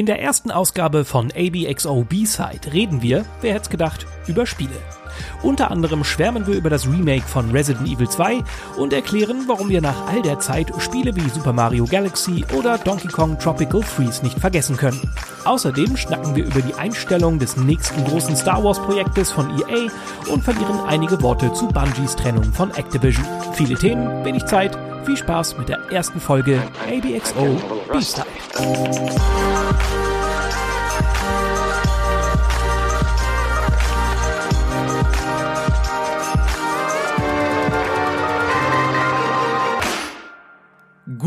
In der ersten Ausgabe von ABXO B-Side reden wir, wer hätte gedacht, über Spiele. Unter anderem schwärmen wir über das Remake von Resident Evil 2 und erklären, warum wir nach all der Zeit Spiele wie Super Mario Galaxy oder Donkey Kong Tropical Freeze nicht vergessen können. Außerdem schnacken wir über die Einstellung des nächsten großen Star Wars Projektes von EA und verlieren einige Worte zu Bungies Trennung von Activision. Viele Themen, wenig Zeit, viel Spaß mit der ersten Folge ABXO B-Side.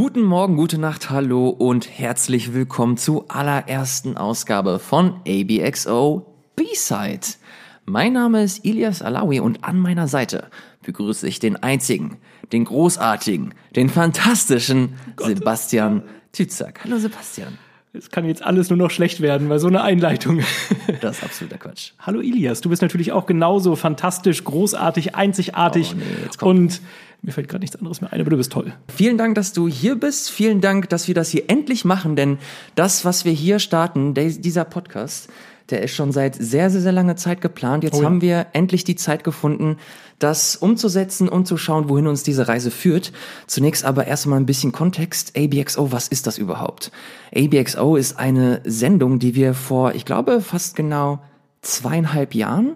Guten Morgen, gute Nacht, hallo und herzlich willkommen zur allerersten Ausgabe von ABXO B-Side. Mein Name ist Ilias Alawi und an meiner Seite begrüße ich den einzigen, den großartigen, den fantastischen Sebastian Tützak. Hallo Sebastian. Es kann jetzt alles nur noch schlecht werden, weil so eine Einleitung. Das ist absoluter Quatsch. Hallo Ilias, du bist natürlich auch genauso fantastisch, großartig, einzigartig. Oh, nee, und mir fällt gerade nichts anderes mehr ein, aber du bist toll. Vielen Dank, dass du hier bist. Vielen Dank, dass wir das hier endlich machen, denn das, was wir hier starten, dieser Podcast, der ist schon seit sehr, sehr, sehr langer Zeit geplant. Jetzt oh ja. haben wir endlich die Zeit gefunden, das umzusetzen und zu schauen, wohin uns diese Reise führt. Zunächst aber erstmal ein bisschen Kontext. ABXO, was ist das überhaupt? ABXO ist eine Sendung, die wir vor, ich glaube, fast genau zweieinhalb Jahren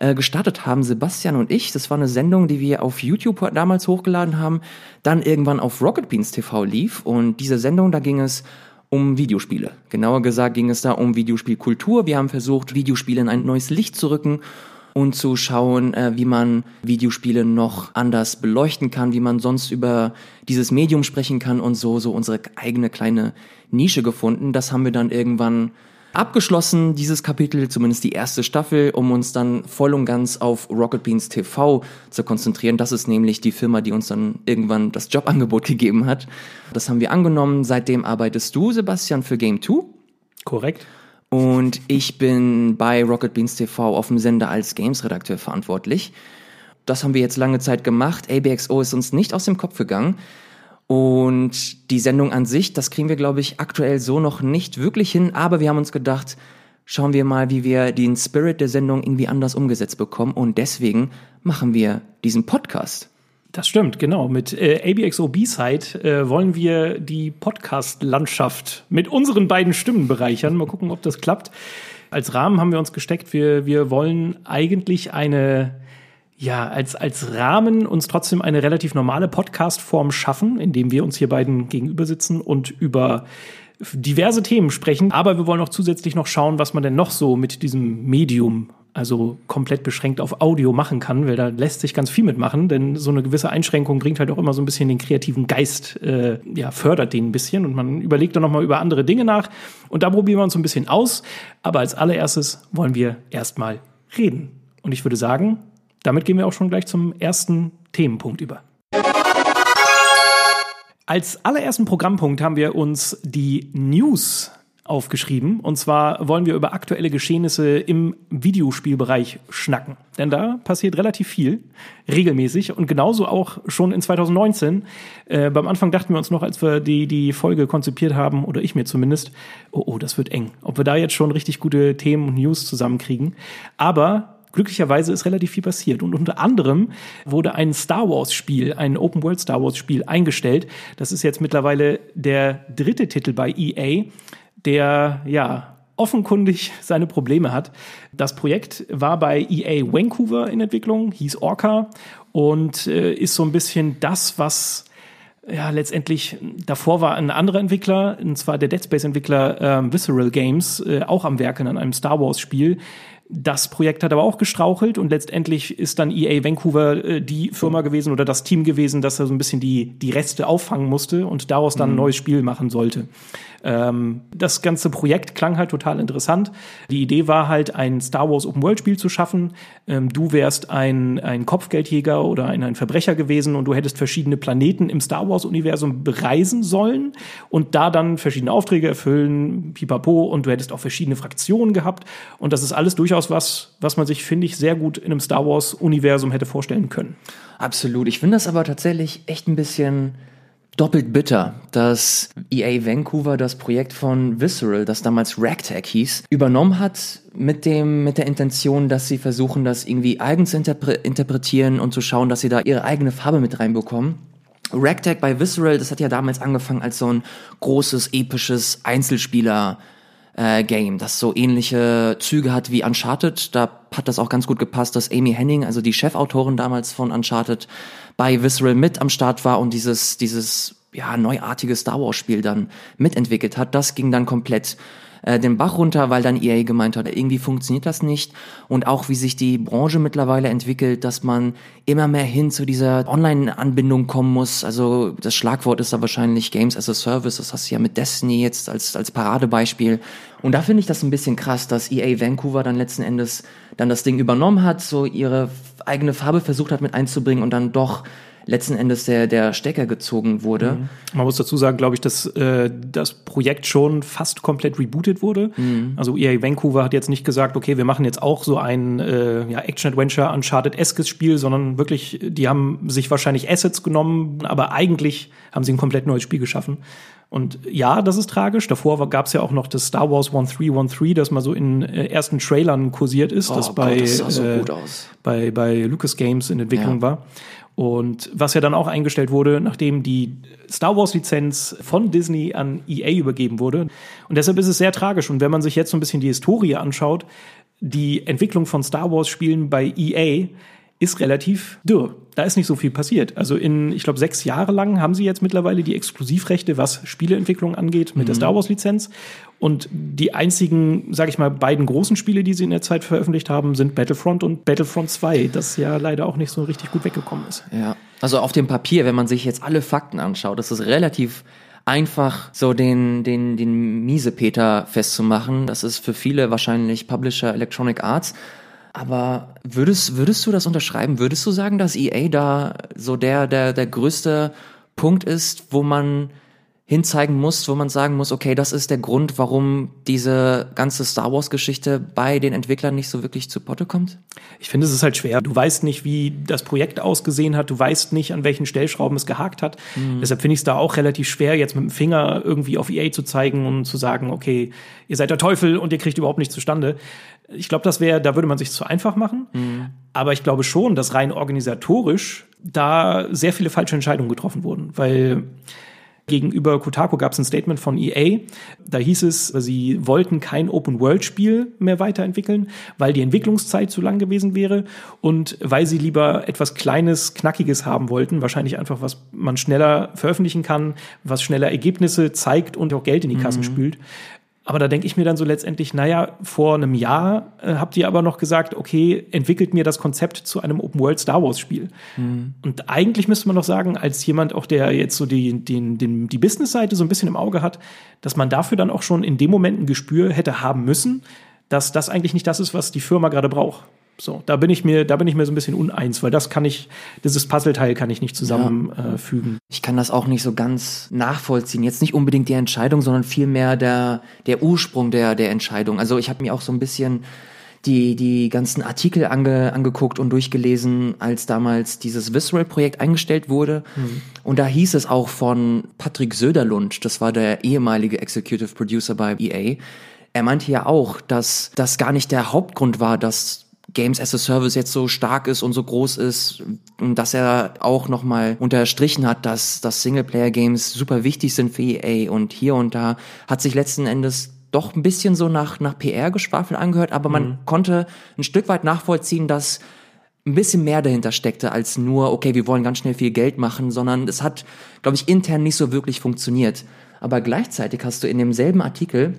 äh, gestartet haben, Sebastian und ich. Das war eine Sendung, die wir auf YouTube damals hochgeladen haben, dann irgendwann auf Rocket Beans TV lief. Und diese Sendung, da ging es um Videospiele. Genauer gesagt ging es da um Videospielkultur. Wir haben versucht, Videospiele in ein neues Licht zu rücken und zu schauen, äh, wie man Videospiele noch anders beleuchten kann, wie man sonst über dieses Medium sprechen kann und so, so unsere eigene kleine Nische gefunden. Das haben wir dann irgendwann abgeschlossen, dieses Kapitel, zumindest die erste Staffel, um uns dann voll und ganz auf Rocket Beans TV zu konzentrieren. Das ist nämlich die Firma, die uns dann irgendwann das Jobangebot gegeben hat. Das haben wir angenommen. Seitdem arbeitest du, Sebastian, für Game 2. Korrekt. Und ich bin bei Rocket Beans TV auf dem Sender als Games-Redakteur verantwortlich. Das haben wir jetzt lange Zeit gemacht. ABXO ist uns nicht aus dem Kopf gegangen. Und die Sendung an sich, das kriegen wir, glaube ich, aktuell so noch nicht wirklich hin. Aber wir haben uns gedacht, schauen wir mal, wie wir den Spirit der Sendung irgendwie anders umgesetzt bekommen. Und deswegen machen wir diesen Podcast. Das stimmt, genau. Mit äh, ABXO B-Side äh, wollen wir die Podcast-Landschaft mit unseren beiden Stimmen bereichern. Mal gucken, ob das klappt. Als Rahmen haben wir uns gesteckt, wir, wir wollen eigentlich eine ja, als, als Rahmen uns trotzdem eine relativ normale Podcast-Form schaffen, indem wir uns hier beiden gegenüber sitzen und über diverse Themen sprechen. Aber wir wollen auch zusätzlich noch schauen, was man denn noch so mit diesem Medium, also komplett beschränkt auf Audio machen kann, weil da lässt sich ganz viel mitmachen, denn so eine gewisse Einschränkung bringt halt auch immer so ein bisschen den kreativen Geist, äh, ja, fördert den ein bisschen und man überlegt dann nochmal über andere Dinge nach und da probieren wir uns so ein bisschen aus. Aber als allererstes wollen wir erstmal reden. Und ich würde sagen, damit gehen wir auch schon gleich zum ersten Themenpunkt über. Als allerersten Programmpunkt haben wir uns die News aufgeschrieben. Und zwar wollen wir über aktuelle Geschehnisse im Videospielbereich schnacken. Denn da passiert relativ viel, regelmäßig und genauso auch schon in 2019. Äh, beim Anfang dachten wir uns noch, als wir die, die Folge konzipiert haben, oder ich mir zumindest, oh, oh, das wird eng. Ob wir da jetzt schon richtig gute Themen und News zusammenkriegen. Aber glücklicherweise ist relativ viel passiert. Und unter anderem wurde ein Star Wars-Spiel, ein Open-World Star Wars-Spiel eingestellt. Das ist jetzt mittlerweile der dritte Titel bei EA, der ja offenkundig seine Probleme hat. Das Projekt war bei EA Vancouver in Entwicklung, hieß Orca und äh, ist so ein bisschen das, was ja, letztendlich davor war ein anderer Entwickler, und zwar der Dead Space Entwickler ähm, Visceral Games, äh, auch am Werken an einem Star Wars Spiel, das Projekt hat aber auch gestrauchelt und letztendlich ist dann EA Vancouver äh, die Firma gewesen oder das Team gewesen, das da so ein bisschen die, die Reste auffangen musste und daraus dann ein mhm. neues Spiel machen sollte. Ähm, das ganze Projekt klang halt total interessant. Die Idee war halt, ein Star Wars Open World Spiel zu schaffen. Ähm, du wärst ein, ein Kopfgeldjäger oder ein, ein Verbrecher gewesen und du hättest verschiedene Planeten im Star Wars Universum bereisen sollen und da dann verschiedene Aufträge erfüllen, pipapo, und du hättest auch verschiedene Fraktionen gehabt. Und das ist alles durchaus was, was man sich, finde ich, sehr gut in einem Star Wars Universum hätte vorstellen können. Absolut. Ich finde das aber tatsächlich echt ein bisschen doppelt bitter, dass EA Vancouver das Projekt von Visceral, das damals Ragtag hieß, übernommen hat mit dem, mit der Intention, dass sie versuchen, das irgendwie eigens interpre interpretieren und zu schauen, dass sie da ihre eigene Farbe mit reinbekommen. Ragtag bei Visceral, das hat ja damals angefangen als so ein großes, episches Einzelspieler äh, Game, das so ähnliche Züge hat wie Uncharted. Da hat das auch ganz gut gepasst, dass Amy Henning, also die Chefautorin damals von Uncharted, bei Visceral mit am Start war und dieses, dieses ja, neuartige Star Wars Spiel dann mitentwickelt hat. Das ging dann komplett äh, den Bach runter, weil dann EA gemeint hat, irgendwie funktioniert das nicht. Und auch wie sich die Branche mittlerweile entwickelt, dass man immer mehr hin zu dieser Online-Anbindung kommen muss. Also das Schlagwort ist da wahrscheinlich Games as a Service. Das hast du ja mit Destiny jetzt als, als Paradebeispiel. Und da finde ich das ein bisschen krass, dass EA Vancouver dann letzten Endes dann das Ding übernommen hat, so ihre eigene Farbe versucht hat mit einzubringen und dann doch letzten Endes der, der Stecker gezogen wurde. Mhm. Man muss dazu sagen, glaube ich, dass äh, das Projekt schon fast komplett rebootet wurde. Mhm. Also EA Vancouver hat jetzt nicht gesagt, okay, wir machen jetzt auch so ein äh, ja, Action-Adventure Uncharted-eskes Spiel, sondern wirklich, die haben sich wahrscheinlich Assets genommen, aber eigentlich haben sie ein komplett neues Spiel geschaffen. Und ja, das ist tragisch. Davor gab es ja auch noch das Star Wars 1313, das mal so in äh, ersten Trailern kursiert ist, oh, das bei, Gott, das so äh, bei, bei Lucas Games in Entwicklung ja. war. Und was ja dann auch eingestellt wurde, nachdem die Star Wars-Lizenz von Disney an EA übergeben wurde. Und deshalb ist es sehr tragisch. Und wenn man sich jetzt so ein bisschen die Historie anschaut, die Entwicklung von Star Wars-Spielen bei EA ist relativ dürr. Da ist nicht so viel passiert. Also in, ich glaube, sechs Jahre lang haben sie jetzt mittlerweile die Exklusivrechte, was Spieleentwicklung angeht, mit mhm. der Star Wars-Lizenz. Und die einzigen, sage ich mal, beiden großen Spiele, die sie in der Zeit veröffentlicht haben, sind Battlefront und Battlefront 2, das ja leider auch nicht so richtig gut weggekommen ist. Ja, also auf dem Papier, wenn man sich jetzt alle Fakten anschaut, ist es relativ einfach so den, den, den Miesepeter festzumachen. Das ist für viele wahrscheinlich Publisher Electronic Arts. Aber würdest, würdest du das unterschreiben? Würdest du sagen, dass EA da so der, der, der größte Punkt ist, wo man hinzeigen muss, wo man sagen muss, okay, das ist der Grund, warum diese ganze Star Wars Geschichte bei den Entwicklern nicht so wirklich zu Potte kommt? Ich finde, es ist halt schwer. Du weißt nicht, wie das Projekt ausgesehen hat. Du weißt nicht, an welchen Stellschrauben es gehakt hat. Mhm. Deshalb finde ich es da auch relativ schwer, jetzt mit dem Finger irgendwie auf EA zu zeigen und zu sagen, okay, ihr seid der Teufel und ihr kriegt überhaupt nichts zustande. Ich glaube, das wäre, da würde man sich zu einfach machen. Mhm. Aber ich glaube schon, dass rein organisatorisch da sehr viele falsche Entscheidungen getroffen wurden, weil Gegenüber Kotaku gab es ein Statement von EA. Da hieß es, sie wollten kein Open-World-Spiel mehr weiterentwickeln, weil die Entwicklungszeit zu lang gewesen wäre und weil sie lieber etwas Kleines, Knackiges haben wollten. Wahrscheinlich einfach, was man schneller veröffentlichen kann, was schneller Ergebnisse zeigt und auch Geld in die Kassen mhm. spült. Aber da denke ich mir dann so letztendlich, naja, vor einem Jahr äh, habt ihr aber noch gesagt, okay, entwickelt mir das Konzept zu einem Open-World Star Wars-Spiel. Mhm. Und eigentlich müsste man doch sagen, als jemand auch, der jetzt so die, den, den, die Business-Seite so ein bisschen im Auge hat, dass man dafür dann auch schon in dem Moment ein Gespür hätte haben müssen, dass das eigentlich nicht das ist, was die Firma gerade braucht. So, da bin ich mir, da bin ich mir so ein bisschen uneins, weil das kann ich, dieses Puzzleteil kann ich nicht zusammenfügen. Ja. Äh, ich kann das auch nicht so ganz nachvollziehen. Jetzt nicht unbedingt die Entscheidung, sondern vielmehr der, der Ursprung der, der Entscheidung. Also ich habe mir auch so ein bisschen die, die ganzen Artikel ange, angeguckt und durchgelesen, als damals dieses Visceral-Projekt eingestellt wurde. Mhm. Und da hieß es auch von Patrick Söderlund, das war der ehemalige Executive Producer bei EA, er meinte ja auch, dass das gar nicht der Hauptgrund war, dass Games as a Service jetzt so stark ist und so groß ist und dass er auch nochmal unterstrichen hat, dass, dass Singleplayer-Games super wichtig sind für EA und hier und da hat sich letzten Endes doch ein bisschen so nach, nach PR-Geschwafel angehört, aber man mhm. konnte ein Stück weit nachvollziehen, dass ein bisschen mehr dahinter steckte als nur, okay, wir wollen ganz schnell viel Geld machen, sondern es hat, glaube ich, intern nicht so wirklich funktioniert. Aber gleichzeitig hast du in demselben Artikel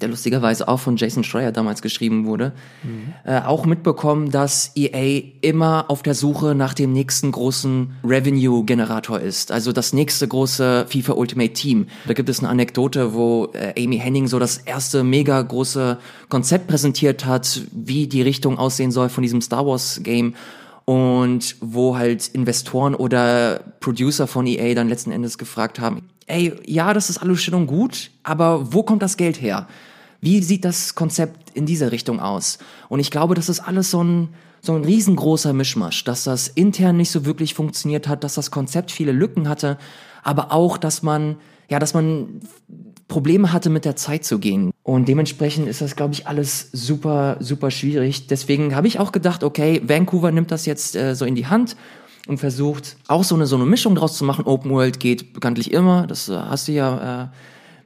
der lustigerweise auch von Jason Schreier damals geschrieben wurde, mhm. äh, auch mitbekommen, dass EA immer auf der Suche nach dem nächsten großen Revenue-Generator ist. Also das nächste große FIFA Ultimate Team. Da gibt es eine Anekdote, wo äh, Amy Henning so das erste mega große Konzept präsentiert hat, wie die Richtung aussehen soll von diesem Star Wars Game und wo halt Investoren oder Producer von EA dann letzten Endes gefragt haben, ey, ja, das ist alles schön und gut, aber wo kommt das Geld her? Wie sieht das Konzept in dieser Richtung aus? Und ich glaube, das ist alles so ein, so ein riesengroßer Mischmasch, dass das intern nicht so wirklich funktioniert hat, dass das Konzept viele Lücken hatte, aber auch, dass man, ja, dass man Probleme hatte, mit der Zeit zu gehen. Und dementsprechend ist das, glaube ich, alles super, super schwierig. Deswegen habe ich auch gedacht, okay, Vancouver nimmt das jetzt äh, so in die Hand und versucht auch so eine, so eine Mischung draus zu machen. Open World geht bekanntlich immer, das äh, hast du ja äh,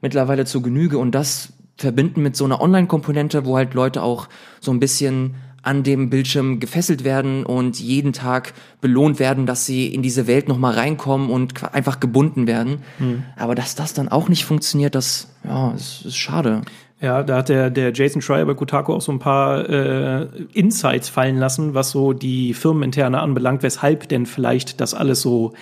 mittlerweile zu Genüge und das verbinden mit so einer Online-Komponente, wo halt Leute auch so ein bisschen an dem Bildschirm gefesselt werden und jeden Tag belohnt werden, dass sie in diese Welt nochmal reinkommen und einfach gebunden werden. Hm. Aber dass das dann auch nicht funktioniert, das ja, ist, ist schade. Ja, da hat der, der Jason Schreier bei Kotaku auch so ein paar äh, Insights fallen lassen, was so die Firmeninterne anbelangt, weshalb denn vielleicht das alles so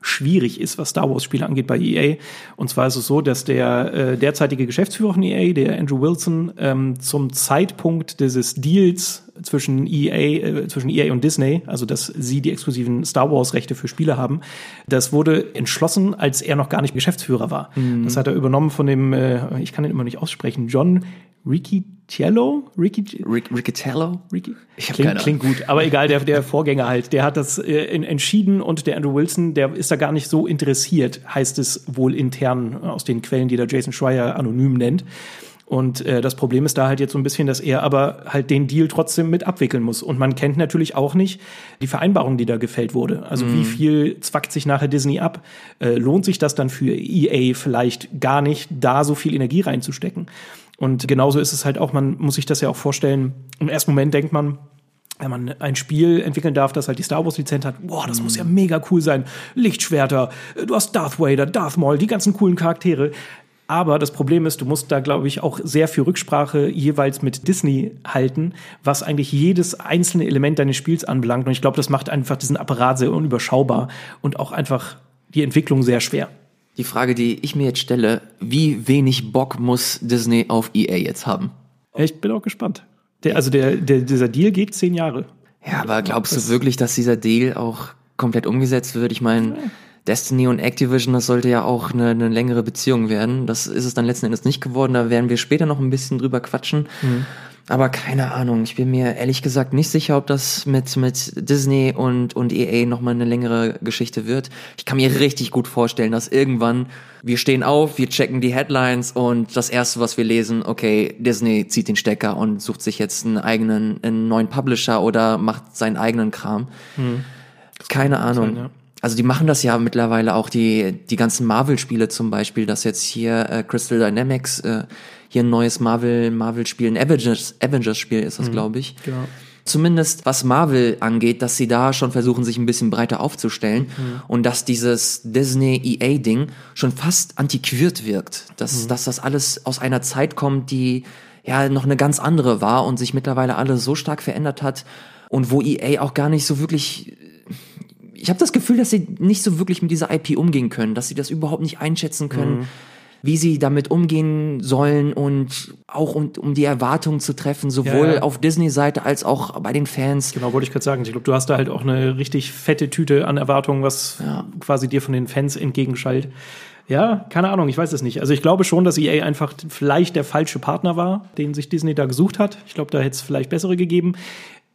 schwierig ist, was Star Wars Spiele angeht bei EA. Und zwar ist es so, dass der äh, derzeitige Geschäftsführer von EA, der Andrew Wilson, ähm, zum Zeitpunkt dieses Deals zwischen EA, äh, zwischen EA und Disney, also dass sie die exklusiven Star Wars Rechte für Spiele haben, das wurde entschlossen, als er noch gar nicht Geschäftsführer war. Mhm. Das hat er übernommen von dem, äh, ich kann ihn immer nicht aussprechen, John Ricciello? Ricky, Rick, Riccitello? Ricky? Ich hab klingt, keine klingt gut, aber egal, der, der Vorgänger halt, der hat das äh, entschieden und der Andrew Wilson, der ist da gar nicht so interessiert, heißt es wohl intern aus den Quellen, die der Jason Schreier anonym nennt. Und äh, das Problem ist da halt jetzt so ein bisschen, dass er aber halt den Deal trotzdem mit abwickeln muss. Und man kennt natürlich auch nicht die Vereinbarung, die da gefällt wurde. Also mm. wie viel zwackt sich nachher Disney ab? Äh, lohnt sich das dann für EA vielleicht gar nicht, da so viel Energie reinzustecken? Und genauso ist es halt auch, man muss sich das ja auch vorstellen. Im ersten Moment denkt man, wenn man ein Spiel entwickeln darf, das halt die Star Wars Lizenz hat, boah, das muss ja mega cool sein. Lichtschwerter, du hast Darth Vader, Darth Maul, die ganzen coolen Charaktere. Aber das Problem ist, du musst da, glaube ich, auch sehr viel Rücksprache jeweils mit Disney halten, was eigentlich jedes einzelne Element deines Spiels anbelangt. Und ich glaube, das macht einfach diesen Apparat sehr unüberschaubar und auch einfach die Entwicklung sehr schwer. Die Frage, die ich mir jetzt stelle, wie wenig Bock muss Disney auf EA jetzt haben? Ich bin auch gespannt. Der, also der, der, dieser Deal geht zehn Jahre. Ja, aber glaubst du wirklich, dass dieser Deal auch komplett umgesetzt wird? Ich meine, ja. Destiny und Activision, das sollte ja auch eine, eine, längere Beziehung werden. Das ist es dann letzten Endes nicht geworden. Da werden wir später noch ein bisschen drüber quatschen. Mhm. Aber keine Ahnung. Ich bin mir ehrlich gesagt nicht sicher, ob das mit, mit Disney und, und EA nochmal eine längere Geschichte wird. Ich kann mir richtig gut vorstellen, dass irgendwann wir stehen auf, wir checken die Headlines und das erste, was wir lesen, okay, Disney zieht den Stecker und sucht sich jetzt einen eigenen, einen neuen Publisher oder macht seinen eigenen Kram. Hm. Keine Ahnung. Sein, ja. Also die machen das ja mittlerweile auch, die, die ganzen Marvel-Spiele zum Beispiel, dass jetzt hier äh, Crystal Dynamics äh, hier ein neues Marvel, Marvel-Spiel, ein Avengers, Avengers-Spiel ist das, mhm, glaube ich. Genau. Zumindest was Marvel angeht, dass sie da schon versuchen, sich ein bisschen breiter aufzustellen mhm. und dass dieses Disney-EA-Ding schon fast antiquiert wirkt. Dass, mhm. dass das alles aus einer Zeit kommt, die ja noch eine ganz andere war und sich mittlerweile alles so stark verändert hat und wo EA auch gar nicht so wirklich ich habe das Gefühl, dass sie nicht so wirklich mit dieser IP umgehen können, dass sie das überhaupt nicht einschätzen können. Mhm wie sie damit umgehen sollen und auch um, um die Erwartungen zu treffen, sowohl ja, ja. auf Disney-Seite als auch bei den Fans. Genau, wollte ich gerade sagen. Ich glaube, du hast da halt auch eine richtig fette Tüte an Erwartungen, was ja. quasi dir von den Fans entgegenschallt. Ja, keine Ahnung, ich weiß es nicht. Also ich glaube schon, dass EA einfach vielleicht der falsche Partner war, den sich Disney da gesucht hat. Ich glaube, da hätte es vielleicht bessere gegeben.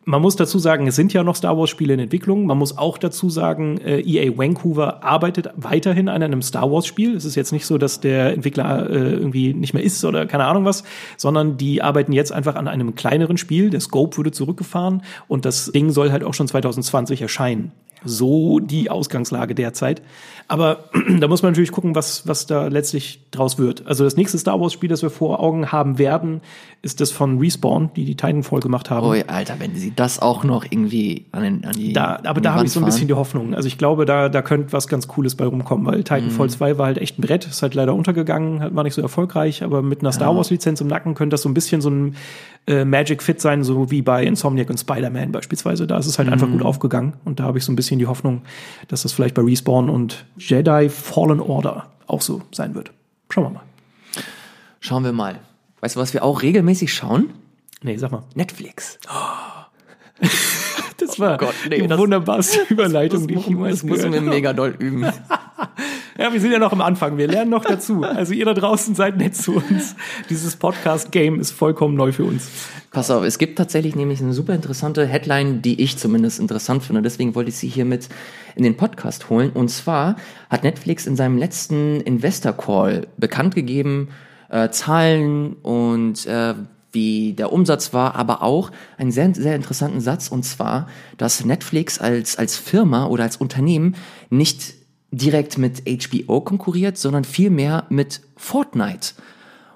Man muss dazu sagen, es sind ja noch Star Wars Spiele in Entwicklung. Man muss auch dazu sagen, äh, EA Vancouver arbeitet weiterhin an einem Star Wars Spiel. Es ist jetzt nicht so, dass der Entwickler äh, irgendwie nicht mehr ist oder keine Ahnung was, sondern die arbeiten jetzt einfach an einem kleineren Spiel. Der Scope wurde zurückgefahren und das Ding soll halt auch schon 2020 erscheinen. So die Ausgangslage derzeit. Aber da muss man natürlich gucken, was, was da letztlich draus wird. Also das nächste Star Wars Spiel, das wir vor Augen haben werden, ist das von Respawn, die die Titanfall gemacht haben. Oh, Alter, wenn sie das auch noch irgendwie an, den, an die da, Aber da habe ich so ein bisschen die Hoffnung. Also ich glaube, da, da könnte was ganz Cooles bei rumkommen, weil Titanfall mhm. 2 war halt echt ein Brett, ist halt leider untergegangen, war nicht so erfolgreich, aber mit einer Star Wars Lizenz im Nacken könnte das so ein bisschen so ein äh, Magic Fit sein, so wie bei Insomniac und Spider-Man beispielsweise. Da ist es halt mhm. einfach gut aufgegangen und da habe ich so ein bisschen die Hoffnung, dass das vielleicht bei Respawn und Jedi Fallen Order auch so sein wird. Schauen wir mal. Schauen wir mal. Weißt du, was wir auch regelmäßig schauen? Nee, sag mal. Netflix. Oh. das war oh Gott, nee, die das, wunderbarste Überleitung, das, das, die ich jemals Das müssen wir mega doll üben. Ja, wir sind ja noch am Anfang. Wir lernen noch dazu. Also ihr da draußen seid nett zu uns. Dieses Podcast-Game ist vollkommen neu für uns. Pass auf, es gibt tatsächlich nämlich eine super interessante Headline, die ich zumindest interessant finde. Deswegen wollte ich sie hier mit in den Podcast holen. Und zwar hat Netflix in seinem letzten Investor Call bekannt gegeben, äh, Zahlen und äh, wie der Umsatz war, aber auch einen sehr, sehr interessanten Satz, und zwar, dass Netflix als, als Firma oder als Unternehmen nicht direkt mit HBO konkurriert, sondern vielmehr mit Fortnite.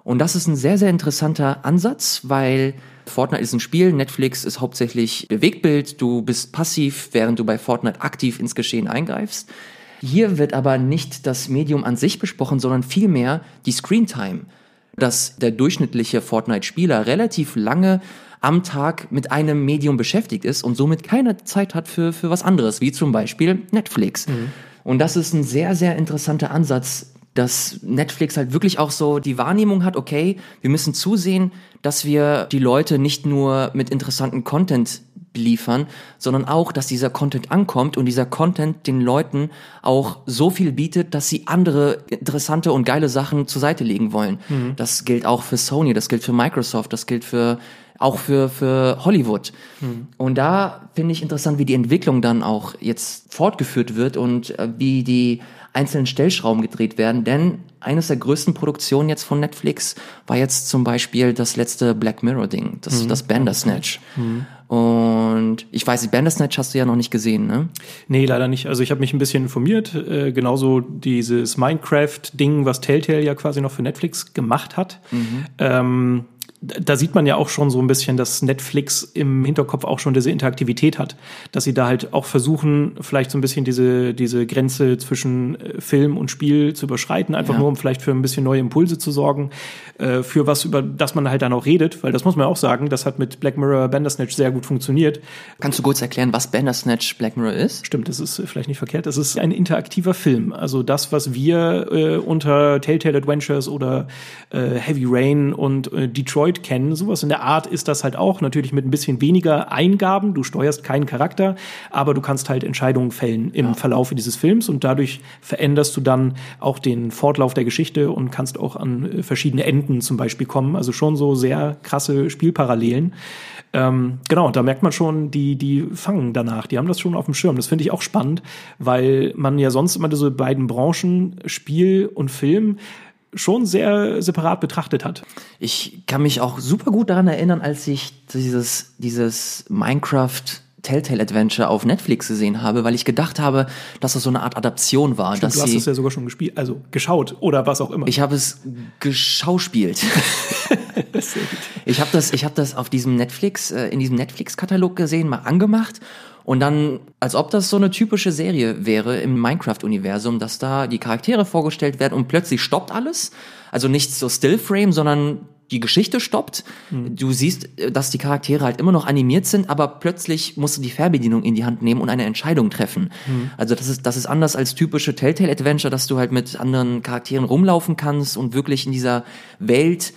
Und das ist ein sehr, sehr interessanter Ansatz, weil Fortnite ist ein Spiel, Netflix ist hauptsächlich Bewegtbild, du bist passiv, während du bei Fortnite aktiv ins Geschehen eingreifst. Hier wird aber nicht das Medium an sich besprochen, sondern vielmehr die Screentime dass der durchschnittliche Fortnite-Spieler relativ lange am Tag mit einem Medium beschäftigt ist und somit keine Zeit hat für, für was anderes, wie zum Beispiel Netflix. Mhm. Und das ist ein sehr, sehr interessanter Ansatz, dass Netflix halt wirklich auch so die Wahrnehmung hat, okay, wir müssen zusehen, dass wir die Leute nicht nur mit interessanten Content liefern, sondern auch, dass dieser Content ankommt und dieser Content den Leuten auch so viel bietet, dass sie andere interessante und geile Sachen zur Seite legen wollen. Mhm. Das gilt auch für Sony, das gilt für Microsoft, das gilt für auch für, für Hollywood. Mhm. Und da finde ich interessant, wie die Entwicklung dann auch jetzt fortgeführt wird und äh, wie die einzelnen Stellschrauben gedreht werden, denn eines der größten Produktionen jetzt von Netflix war jetzt zum Beispiel das letzte Black Mirror Ding, das, mhm. das Bandersnatch. Mhm. Und ich weiß, Bandersnatch hast du ja noch nicht gesehen, ne? Nee, leider nicht. Also ich habe mich ein bisschen informiert. Äh, genauso dieses Minecraft-Ding, was Telltale ja quasi noch für Netflix gemacht hat. Mhm. Ähm, da sieht man ja auch schon so ein bisschen, dass Netflix im Hinterkopf auch schon diese Interaktivität hat, dass sie da halt auch versuchen, vielleicht so ein bisschen diese, diese Grenze zwischen äh, Film und Spiel zu überschreiten, einfach ja. nur um vielleicht für ein bisschen neue Impulse zu sorgen, äh, für was, über das man halt dann auch redet, weil das muss man auch sagen, das hat mit Black Mirror Bandersnatch sehr gut funktioniert. Kannst du kurz erklären, was Bandersnatch Black Mirror ist? Stimmt, das ist vielleicht nicht verkehrt. Das ist ein interaktiver Film. Also das, was wir äh, unter Telltale Adventures oder äh, Heavy Rain und äh, Detroit Android kennen. Sowas in der Art ist das halt auch. Natürlich mit ein bisschen weniger Eingaben. Du steuerst keinen Charakter, aber du kannst halt Entscheidungen fällen im ja. Verlauf dieses Films und dadurch veränderst du dann auch den Fortlauf der Geschichte und kannst auch an äh, verschiedene Enden zum Beispiel kommen. Also schon so sehr krasse Spielparallelen. Ähm, genau, da merkt man schon, die, die fangen danach, die haben das schon auf dem Schirm. Das finde ich auch spannend, weil man ja sonst immer diese beiden Branchen, Spiel und Film, schon sehr separat betrachtet hat. Ich kann mich auch super gut daran erinnern, als ich dieses, dieses Minecraft Telltale Adventure auf Netflix gesehen habe, weil ich gedacht habe, dass das so eine Art Adaption war. Stimmt, dass du hast es ja sogar schon gespielt, also geschaut oder was auch immer. Ich habe es geschauspielt. ich habe das, ich habe das auf diesem Netflix, äh, in diesem Netflix-Katalog gesehen, mal angemacht und dann, als ob das so eine typische Serie wäre im Minecraft-Universum, dass da die Charaktere vorgestellt werden und plötzlich stoppt alles. Also nicht so Stillframe, sondern die Geschichte stoppt. Mhm. Du siehst, dass die Charaktere halt immer noch animiert sind, aber plötzlich musst du die Fernbedienung in die Hand nehmen und eine Entscheidung treffen. Mhm. Also das ist, das ist anders als typische Telltale-Adventure, dass du halt mit anderen Charakteren rumlaufen kannst und wirklich in dieser Welt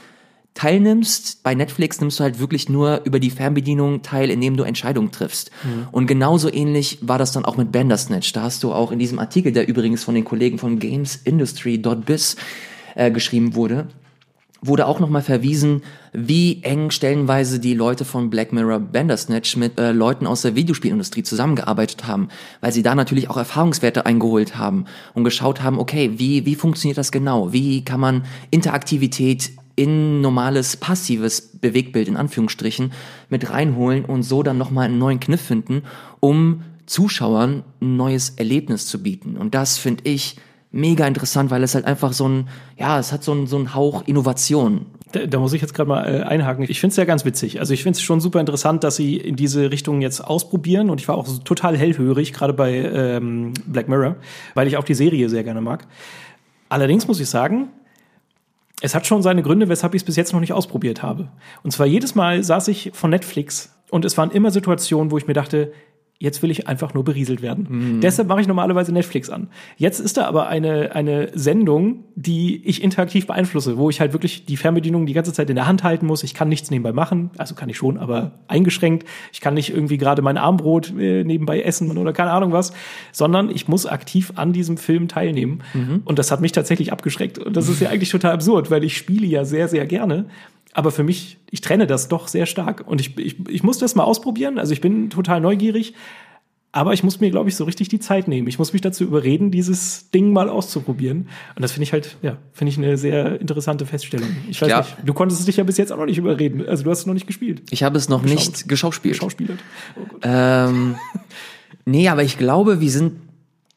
teilnimmst. Bei Netflix nimmst du halt wirklich nur über die Fernbedienung teil, indem du Entscheidungen triffst. Mhm. Und genauso ähnlich war das dann auch mit Bandersnatch. Da hast du auch in diesem Artikel, der übrigens von den Kollegen von GamesIndustry.biz äh, geschrieben wurde, wurde auch nochmal verwiesen, wie eng stellenweise die Leute von Black Mirror Bandersnatch mit äh, Leuten aus der Videospielindustrie zusammengearbeitet haben, weil sie da natürlich auch Erfahrungswerte eingeholt haben und geschaut haben, okay, wie, wie funktioniert das genau? Wie kann man Interaktivität in normales passives Bewegtbild in Anführungsstrichen mit reinholen und so dann nochmal einen neuen Kniff finden, um Zuschauern ein neues Erlebnis zu bieten. Und das finde ich mega interessant, weil es halt einfach so ein, ja, es hat so ein, so ein Hauch Innovation. Da, da muss ich jetzt gerade mal äh, einhaken. Ich finde es ja ganz witzig. Also ich finde es schon super interessant, dass sie in diese Richtung jetzt ausprobieren. Und ich war auch total hellhörig, gerade bei ähm, Black Mirror, weil ich auch die Serie sehr gerne mag. Allerdings muss ich sagen, es hat schon seine Gründe, weshalb ich es bis jetzt noch nicht ausprobiert habe. Und zwar jedes Mal saß ich von Netflix und es waren immer Situationen, wo ich mir dachte, Jetzt will ich einfach nur berieselt werden. Mhm. Deshalb mache ich normalerweise Netflix an. Jetzt ist da aber eine, eine Sendung, die ich interaktiv beeinflusse, wo ich halt wirklich die Fernbedienung die ganze Zeit in der Hand halten muss. Ich kann nichts nebenbei machen. Also kann ich schon, aber eingeschränkt. Ich kann nicht irgendwie gerade mein Armbrot äh, nebenbei essen oder keine Ahnung was, sondern ich muss aktiv an diesem Film teilnehmen. Mhm. Und das hat mich tatsächlich abgeschreckt. Und das ist ja eigentlich total absurd, weil ich spiele ja sehr, sehr gerne. Aber für mich, ich trenne das doch sehr stark. Und ich, ich, ich muss das mal ausprobieren. Also ich bin total neugierig. Aber ich muss mir, glaube ich, so richtig die Zeit nehmen. Ich muss mich dazu überreden, dieses Ding mal auszuprobieren. Und das finde ich halt, ja, finde ich eine sehr interessante Feststellung. Ich weiß ja. nicht, du konntest es dich ja bis jetzt auch noch nicht überreden. Also du hast es noch nicht gespielt. Ich habe es noch Geschaut. nicht geschauspielt. Geschauspielert. Oh ähm, nee, aber ich glaube, wir sind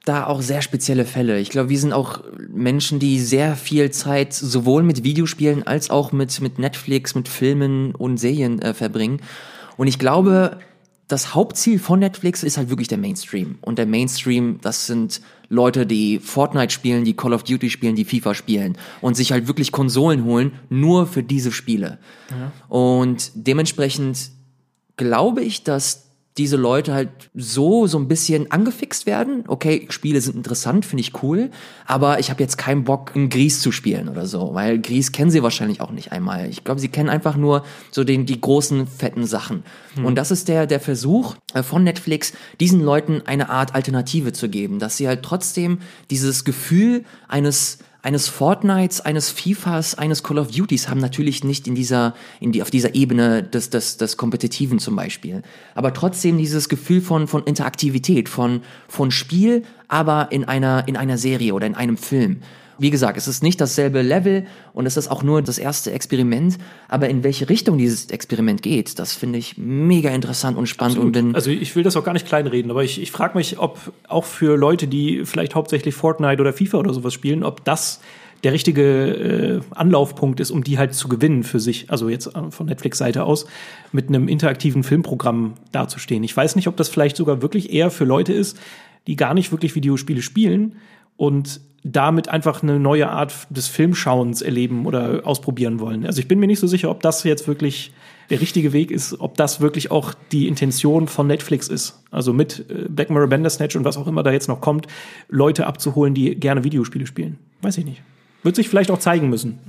da auch sehr spezielle Fälle. Ich glaube, wir sind auch Menschen, die sehr viel Zeit sowohl mit Videospielen als auch mit, mit Netflix, mit Filmen und Serien äh, verbringen. Und ich glaube, das Hauptziel von Netflix ist halt wirklich der Mainstream. Und der Mainstream, das sind Leute, die Fortnite spielen, die Call of Duty spielen, die FIFA spielen und sich halt wirklich Konsolen holen, nur für diese Spiele. Ja. Und dementsprechend glaube ich, dass diese Leute halt so so ein bisschen angefixt werden. Okay, Spiele sind interessant, finde ich cool, aber ich habe jetzt keinen Bock, ein Gries zu spielen oder so, weil Gries kennen sie wahrscheinlich auch nicht einmal. Ich glaube, sie kennen einfach nur so den die großen fetten Sachen. Hm. Und das ist der der Versuch äh, von Netflix, diesen Leuten eine Art Alternative zu geben, dass sie halt trotzdem dieses Gefühl eines eines Fortnites, eines FIFAs, eines Call of Duties haben natürlich nicht in dieser, in die, auf dieser Ebene des, des, des Kompetitiven zum Beispiel. Aber trotzdem dieses Gefühl von, von Interaktivität, von, von Spiel, aber in einer, in einer Serie oder in einem Film. Wie gesagt, es ist nicht dasselbe Level und es ist auch nur das erste Experiment, aber in welche Richtung dieses Experiment geht, das finde ich mega interessant und spannend. Und bin also ich will das auch gar nicht kleinreden, aber ich, ich frage mich, ob auch für Leute, die vielleicht hauptsächlich Fortnite oder FIFA oder sowas spielen, ob das der richtige äh, Anlaufpunkt ist, um die halt zu gewinnen für sich, also jetzt äh, von Netflix-Seite aus, mit einem interaktiven Filmprogramm dazustehen. Ich weiß nicht, ob das vielleicht sogar wirklich eher für Leute ist, die gar nicht wirklich Videospiele spielen und damit einfach eine neue Art des Filmschauens erleben oder ausprobieren wollen. Also ich bin mir nicht so sicher, ob das jetzt wirklich der richtige Weg ist, ob das wirklich auch die Intention von Netflix ist. Also mit äh, Black Mirror Bandersnatch und was auch immer da jetzt noch kommt, Leute abzuholen, die gerne Videospiele spielen. Weiß ich nicht. Wird sich vielleicht auch zeigen müssen.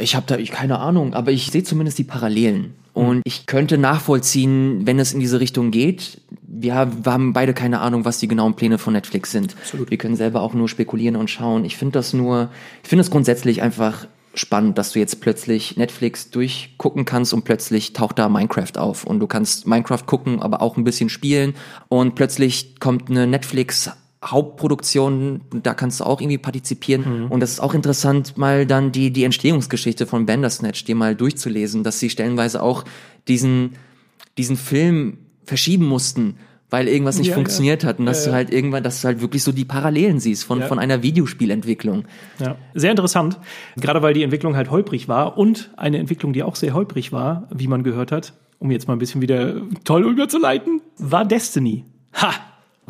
Ich habe da ich, keine Ahnung, aber ich sehe zumindest die Parallelen. Und ich könnte nachvollziehen, wenn es in diese Richtung geht. Wir haben beide keine Ahnung, was die genauen Pläne von Netflix sind. Absolut. Wir können selber auch nur spekulieren und schauen. Ich finde das nur, ich finde es grundsätzlich einfach spannend, dass du jetzt plötzlich Netflix durchgucken kannst und plötzlich taucht da Minecraft auf und du kannst Minecraft gucken, aber auch ein bisschen spielen und plötzlich kommt eine Netflix Hauptproduktion, da kannst du auch irgendwie partizipieren. Mhm. Und das ist auch interessant, mal dann die, die Entstehungsgeschichte von Bandersnatch dir mal durchzulesen, dass sie stellenweise auch diesen, diesen Film verschieben mussten, weil irgendwas nicht ja, funktioniert ja. hat und dass ja, du halt irgendwann, dass du halt wirklich so die Parallelen siehst von, von einer Videospielentwicklung. Ja, sehr interessant. Gerade weil die Entwicklung halt holprig war und eine Entwicklung, die auch sehr holprig war, wie man gehört hat, um jetzt mal ein bisschen wieder toll überzuleiten, war Destiny. Ha!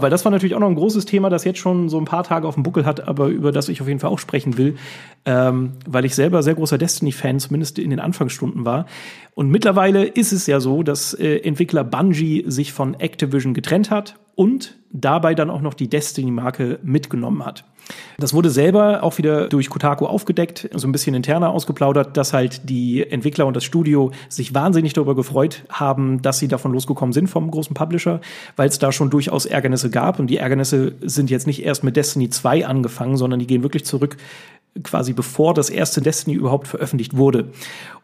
Weil das war natürlich auch noch ein großes Thema, das jetzt schon so ein paar Tage auf dem Buckel hat, aber über das ich auf jeden Fall auch sprechen will, ähm, weil ich selber sehr großer Destiny-Fan zumindest in den Anfangsstunden war. Und mittlerweile ist es ja so, dass äh, Entwickler Bungie sich von Activision getrennt hat und dabei dann auch noch die Destiny-Marke mitgenommen hat. Das wurde selber auch wieder durch Kotaku aufgedeckt, so ein bisschen interner ausgeplaudert, dass halt die Entwickler und das Studio sich wahnsinnig darüber gefreut haben, dass sie davon losgekommen sind vom großen Publisher, weil es da schon durchaus Ärgernisse gab. Und die Ärgernisse sind jetzt nicht erst mit Destiny 2 angefangen, sondern die gehen wirklich zurück quasi bevor das erste Destiny überhaupt veröffentlicht wurde.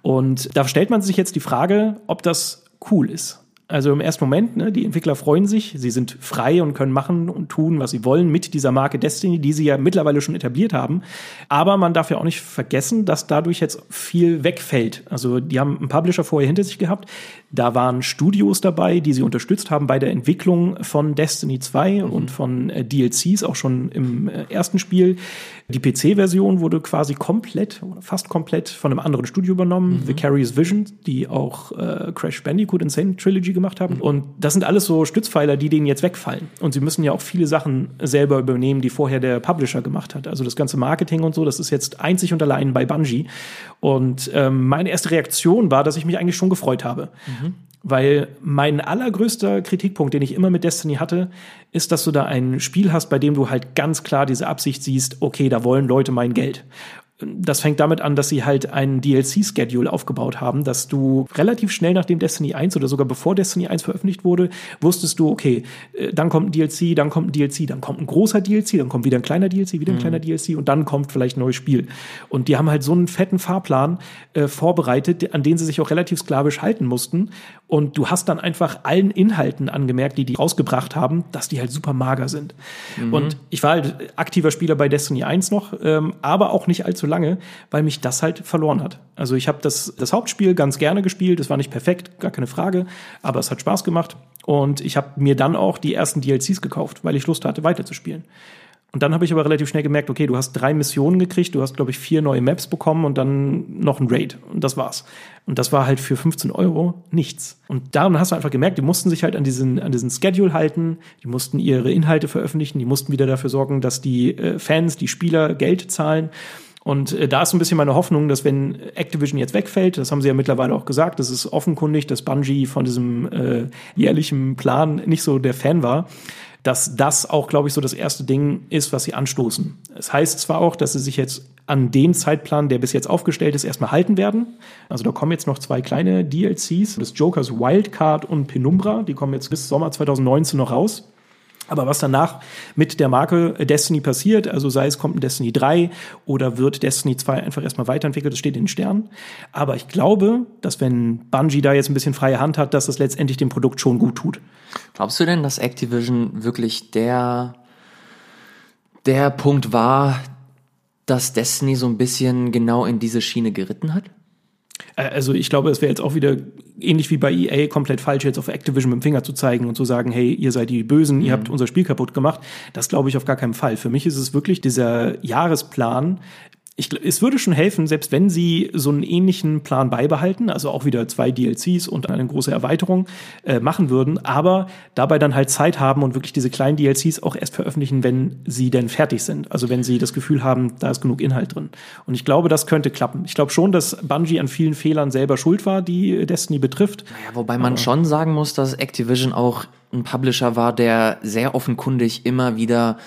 Und da stellt man sich jetzt die Frage, ob das cool ist. Also im ersten Moment, ne, die Entwickler freuen sich, sie sind frei und können machen und tun, was sie wollen mit dieser Marke Destiny, die sie ja mittlerweile schon etabliert haben. Aber man darf ja auch nicht vergessen, dass dadurch jetzt viel wegfällt. Also die haben einen Publisher vorher hinter sich gehabt. Da waren Studios dabei, die sie unterstützt haben bei der Entwicklung von Destiny 2 mhm. und von äh, DLCs, auch schon im äh, ersten Spiel. Die PC-Version wurde quasi komplett, fast komplett von einem anderen Studio übernommen, mhm. Vicarious Vision, die auch äh, Crash Bandicoot Insane Trilogy gemacht haben. Und das sind alles so Stützpfeiler, die denen jetzt wegfallen. Und sie müssen ja auch viele Sachen selber übernehmen, die vorher der Publisher gemacht hat. Also das ganze Marketing und so, das ist jetzt einzig und allein bei Bungie. Und ähm, meine erste Reaktion war, dass ich mich eigentlich schon gefreut habe. Mhm. Weil mein allergrößter Kritikpunkt, den ich immer mit Destiny hatte, ist, dass du da ein Spiel hast, bei dem du halt ganz klar diese Absicht siehst, okay, da wollen Leute mein Geld das fängt damit an, dass sie halt einen DLC-Schedule aufgebaut haben, dass du relativ schnell nachdem Destiny 1 oder sogar bevor Destiny 1 veröffentlicht wurde, wusstest du, okay, äh, dann kommt ein DLC, dann kommt ein DLC, dann kommt ein großer DLC, dann kommt wieder ein kleiner DLC, wieder ein mhm. kleiner DLC und dann kommt vielleicht ein neues Spiel. Und die haben halt so einen fetten Fahrplan äh, vorbereitet, an den sie sich auch relativ sklavisch halten mussten. Und du hast dann einfach allen Inhalten angemerkt, die die rausgebracht haben, dass die halt super mager sind. Mhm. Und ich war halt aktiver Spieler bei Destiny 1 noch, ähm, aber auch nicht allzu lange, weil mich das halt verloren hat. Also ich habe das, das Hauptspiel ganz gerne gespielt. Es war nicht perfekt, gar keine Frage, aber es hat Spaß gemacht. Und ich habe mir dann auch die ersten DLCs gekauft, weil ich Lust hatte, weiterzuspielen. Und dann habe ich aber relativ schnell gemerkt, okay, du hast drei Missionen gekriegt, du hast, glaube ich, vier neue Maps bekommen und dann noch ein Raid. Und das war's. Und das war halt für 15 Euro nichts. Und daran hast du einfach gemerkt, die mussten sich halt an diesen, an diesen Schedule halten, die mussten ihre Inhalte veröffentlichen, die mussten wieder dafür sorgen, dass die äh, Fans, die Spieler Geld zahlen. Und äh, da ist so ein bisschen meine Hoffnung, dass wenn Activision jetzt wegfällt, das haben sie ja mittlerweile auch gesagt, das ist offenkundig, dass Bungie von diesem äh, jährlichen Plan nicht so der Fan war, dass das auch, glaube ich, so das erste Ding ist, was sie anstoßen. Es heißt zwar auch, dass sie sich jetzt an den Zeitplan, der bis jetzt aufgestellt ist, erstmal halten werden. Also da kommen jetzt noch zwei kleine DLCs des Jokers Wildcard und Penumbra. Die kommen jetzt bis Sommer 2019 noch raus. Aber was danach mit der Marke Destiny passiert, also sei es kommt ein Destiny 3 oder wird Destiny 2 einfach erstmal weiterentwickelt, das steht in den Sternen. Aber ich glaube, dass wenn Bungie da jetzt ein bisschen freie Hand hat, dass das letztendlich dem Produkt schon gut tut. Glaubst du denn, dass Activision wirklich der, der Punkt war, dass Destiny so ein bisschen genau in diese Schiene geritten hat? Äh, also ich glaube, es wäre jetzt auch wieder ähnlich wie bei EA komplett falsch, jetzt auf Activision mit dem Finger zu zeigen und zu sagen, hey, ihr seid die Bösen, mhm. ihr habt unser Spiel kaputt gemacht. Das glaube ich auf gar keinen Fall. Für mich ist es wirklich dieser Jahresplan, ich, es würde schon helfen, selbst wenn sie so einen ähnlichen Plan beibehalten, also auch wieder zwei DLCs und eine große Erweiterung äh, machen würden, aber dabei dann halt Zeit haben und wirklich diese kleinen DLCs auch erst veröffentlichen, wenn sie denn fertig sind. Also wenn sie das Gefühl haben, da ist genug Inhalt drin. Und ich glaube, das könnte klappen. Ich glaube schon, dass Bungie an vielen Fehlern selber schuld war, die Destiny betrifft. Naja, wobei man aber schon sagen muss, dass Activision auch ein Publisher war, der sehr offenkundig immer wieder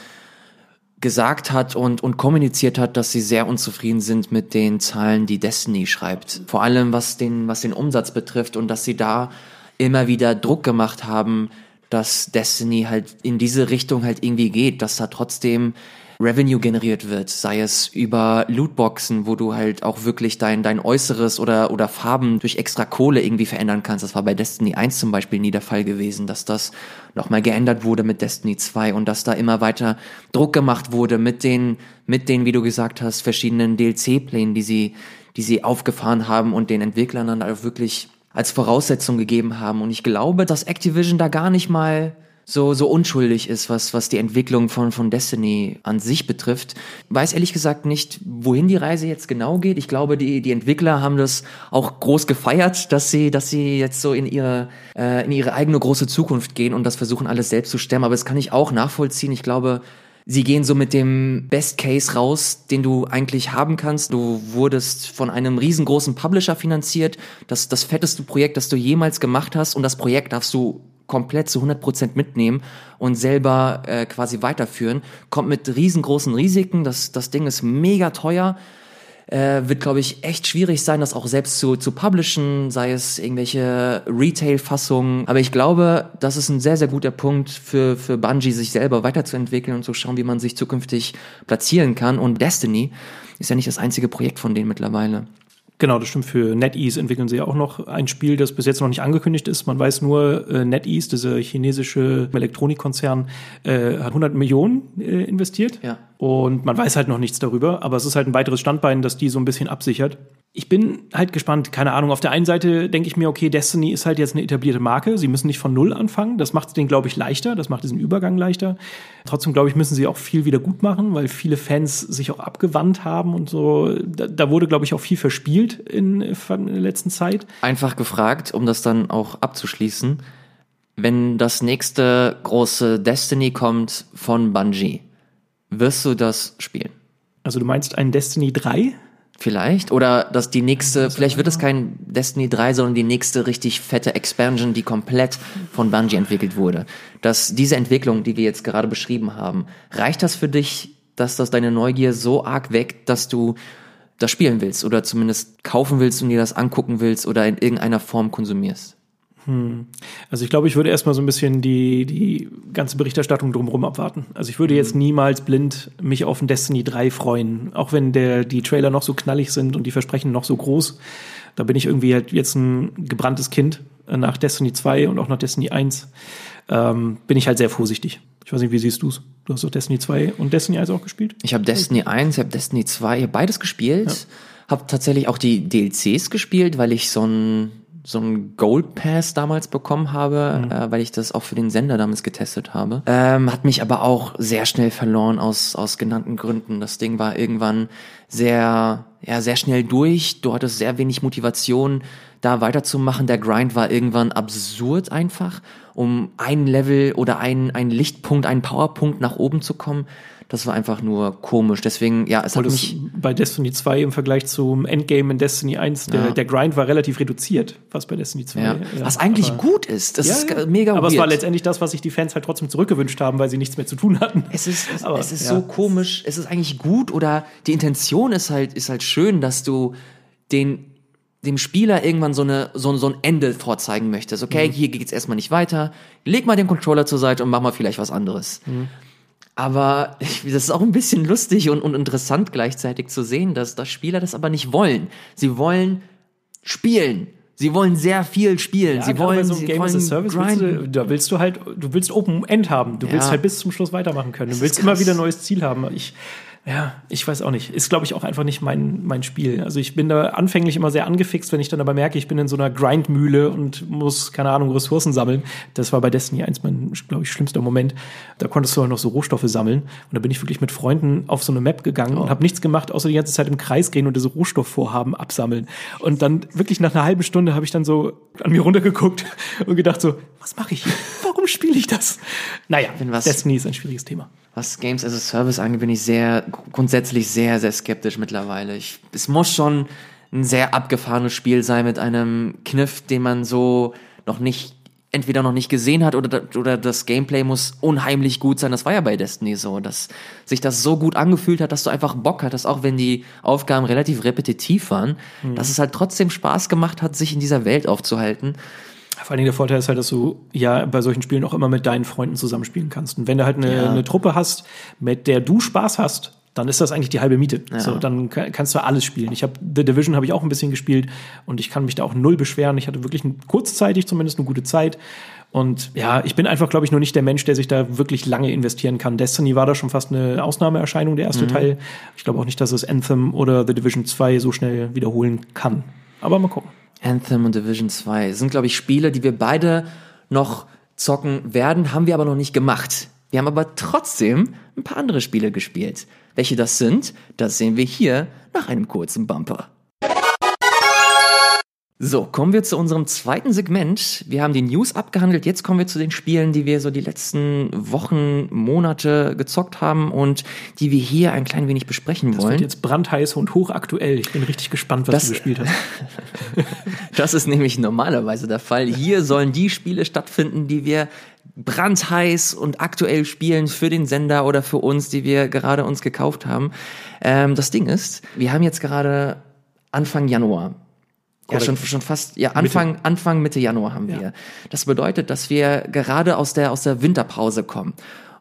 gesagt hat und, und kommuniziert hat, dass sie sehr unzufrieden sind mit den Zahlen, die Destiny schreibt. Vor allem was den, was den Umsatz betrifft und dass sie da immer wieder Druck gemacht haben, dass Destiny halt in diese Richtung halt irgendwie geht, dass da trotzdem Revenue generiert wird, sei es über Lootboxen, wo du halt auch wirklich dein, dein Äußeres oder, oder Farben durch extra Kohle irgendwie verändern kannst. Das war bei Destiny 1 zum Beispiel nie der Fall gewesen, dass das nochmal geändert wurde mit Destiny 2 und dass da immer weiter Druck gemacht wurde mit den, mit den, wie du gesagt hast, verschiedenen DLC-Plänen, die sie, die sie aufgefahren haben und den Entwicklern dann auch wirklich als Voraussetzung gegeben haben. Und ich glaube, dass Activision da gar nicht mal so, so unschuldig ist, was, was die Entwicklung von, von Destiny an sich betrifft. Weiß ehrlich gesagt nicht, wohin die Reise jetzt genau geht. Ich glaube, die, die Entwickler haben das auch groß gefeiert, dass sie, dass sie jetzt so in ihre, äh, in ihre eigene große Zukunft gehen und das versuchen alles selbst zu stemmen. Aber das kann ich auch nachvollziehen. Ich glaube, Sie gehen so mit dem Best Case raus, den du eigentlich haben kannst. Du wurdest von einem riesengroßen Publisher finanziert. Das, das fetteste Projekt, das du jemals gemacht hast. Und das Projekt darfst du komplett zu 100 Prozent mitnehmen und selber äh, quasi weiterführen. Kommt mit riesengroßen Risiken, das, das Ding ist mega teuer, äh, wird, glaube ich, echt schwierig sein, das auch selbst zu, zu publishen, sei es irgendwelche Retail-Fassungen. Aber ich glaube, das ist ein sehr, sehr guter Punkt für, für Bungie, sich selber weiterzuentwickeln und zu schauen, wie man sich zukünftig platzieren kann. Und Destiny ist ja nicht das einzige Projekt von denen mittlerweile. Genau, das stimmt. Für NetEase entwickeln sie ja auch noch ein Spiel, das bis jetzt noch nicht angekündigt ist. Man weiß nur, äh, NetEase, dieser chinesische Elektronikkonzern, äh, hat 100 Millionen äh, investiert. Ja. Und man weiß halt noch nichts darüber, aber es ist halt ein weiteres Standbein, das die so ein bisschen absichert. Ich bin halt gespannt, keine Ahnung. Auf der einen Seite denke ich mir, okay, Destiny ist halt jetzt eine etablierte Marke. Sie müssen nicht von Null anfangen. Das macht es denen, glaube ich, leichter. Das macht diesen Übergang leichter. Trotzdem, glaube ich, müssen sie auch viel wieder gut machen, weil viele Fans sich auch abgewandt haben und so. Da, da wurde, glaube ich, auch viel verspielt in, in der letzten Zeit. Einfach gefragt, um das dann auch abzuschließen. Wenn das nächste große Destiny kommt von Bungie, wirst du das spielen? Also du meinst ein Destiny 3? Vielleicht. Oder dass die nächste, vielleicht wird es kein Destiny 3, sondern die nächste richtig fette Expansion, die komplett von Bungie entwickelt wurde. Dass diese Entwicklung, die wir jetzt gerade beschrieben haben, reicht das für dich, dass das deine Neugier so arg weckt, dass du das spielen willst oder zumindest kaufen willst und dir das angucken willst oder in irgendeiner Form konsumierst? Hm. Also ich glaube, ich würde erstmal so ein bisschen die, die ganze Berichterstattung drumherum abwarten. Also ich würde jetzt mhm. niemals blind mich auf ein Destiny 3 freuen, auch wenn der, die Trailer noch so knallig sind und die Versprechen noch so groß. Da bin ich irgendwie halt jetzt ein gebranntes Kind nach Destiny 2 und auch nach Destiny 1. Ähm, bin ich halt sehr vorsichtig. Ich weiß nicht, wie siehst du's? Du hast doch Destiny 2 und Destiny 1 auch gespielt? Ich habe Destiny 1, ich habe Destiny 2, ich habe beides gespielt. Ja. Habe tatsächlich auch die DLCs gespielt, weil ich so ein so ein Gold Pass damals bekommen habe, mhm. äh, weil ich das auch für den Sender damals getestet habe. Ähm, hat mich aber auch sehr schnell verloren aus, aus genannten Gründen. Das Ding war irgendwann sehr, ja, sehr schnell durch. Du hattest sehr wenig Motivation, da weiterzumachen. Der Grind war irgendwann absurd einfach, um ein Level oder ein, ein Lichtpunkt, einen Powerpunkt nach oben zu kommen. Das war einfach nur komisch. Deswegen, ja, es hat mich. Bei Destiny 2 im Vergleich zum Endgame in Destiny 1, der, ja. der Grind war relativ reduziert, was bei Destiny 2. Ja. Was eigentlich aber, gut ist. Das ist mega Aber weird. es war letztendlich das, was sich die Fans halt trotzdem zurückgewünscht haben, weil sie nichts mehr zu tun hatten. Es ist, es, aber, es ist so komisch. Es ist eigentlich gut oder die Intention ist halt, ist halt schön, dass du den dem Spieler irgendwann so, eine, so, so ein Ende vorzeigen möchtest. Okay, mhm. hier geht's erstmal nicht weiter. Leg mal den Controller zur Seite und mach mal vielleicht was anderes. Mhm. Aber das ist auch ein bisschen lustig und, und interessant gleichzeitig zu sehen, dass, dass Spieler das aber nicht wollen. Sie wollen spielen. Sie wollen sehr viel spielen. Ja, sie wollen, so sie Game wollen Service willst du, da willst du halt, du willst Open End haben. Du willst halt bis zum Schluss weitermachen können. Du willst immer wieder ein neues Ziel haben. Ich, ja, ich weiß auch nicht. Ist, glaube ich, auch einfach nicht mein, mein Spiel. Also ich bin da anfänglich immer sehr angefixt, wenn ich dann aber merke, ich bin in so einer Grindmühle und muss, keine Ahnung, Ressourcen sammeln. Das war bei Destiny 1 mein, glaube ich, schlimmster Moment. Da konntest du auch noch so Rohstoffe sammeln. Und da bin ich wirklich mit Freunden auf so eine Map gegangen oh. und habe nichts gemacht, außer die ganze Zeit im Kreis gehen und diese Rohstoffvorhaben absammeln. Und dann wirklich nach einer halben Stunde habe ich dann so an mir runtergeguckt und gedacht so, was mache ich? Warum spiele ich das? Naja, Destiny ist ein schwieriges Thema was Games as a Service angeht, bin ich sehr, grundsätzlich sehr, sehr skeptisch mittlerweile. Ich, es muss schon ein sehr abgefahrenes Spiel sein mit einem Kniff, den man so noch nicht, entweder noch nicht gesehen hat oder, oder das Gameplay muss unheimlich gut sein. Das war ja bei Destiny so, dass sich das so gut angefühlt hat, dass du einfach Bock hattest, auch wenn die Aufgaben relativ repetitiv waren, mhm. dass es halt trotzdem Spaß gemacht hat, sich in dieser Welt aufzuhalten. Vor allen Dingen der Vorteil ist halt, dass du ja bei solchen Spielen auch immer mit deinen Freunden zusammenspielen kannst. Und wenn du halt eine, ja. eine Truppe hast, mit der du Spaß hast, dann ist das eigentlich die halbe Miete. Ja. So, dann kannst du alles spielen. Ich habe The Division habe ich auch ein bisschen gespielt und ich kann mich da auch null beschweren. Ich hatte wirklich kurzzeitig zumindest eine gute Zeit. Und ja, ich bin einfach, glaube ich, nur nicht der Mensch, der sich da wirklich lange investieren kann. Destiny war da schon fast eine Ausnahmeerscheinung, der erste mhm. Teil. Ich glaube auch nicht, dass es Anthem oder The Division 2 so schnell wiederholen kann. Aber mal gucken. Anthem und Division 2 sind, glaube ich, Spiele, die wir beide noch zocken werden, haben wir aber noch nicht gemacht. Wir haben aber trotzdem ein paar andere Spiele gespielt. Welche das sind, das sehen wir hier nach einem kurzen Bumper. So, kommen wir zu unserem zweiten Segment. Wir haben die News abgehandelt. Jetzt kommen wir zu den Spielen, die wir so die letzten Wochen, Monate gezockt haben und die wir hier ein klein wenig besprechen das wollen. Das wird jetzt brandheiß und hochaktuell. Ich bin richtig gespannt, was das, du gespielt hast. das ist nämlich normalerweise der Fall. Hier sollen die Spiele stattfinden, die wir brandheiß und aktuell spielen für den Sender oder für uns, die wir gerade uns gekauft haben. Ähm, das Ding ist, wir haben jetzt gerade Anfang Januar. Ja, schon, schon fast, ja, Anfang, Mitte. Anfang, Mitte Januar haben wir. Ja. Das bedeutet, dass wir gerade aus der, aus der Winterpause kommen.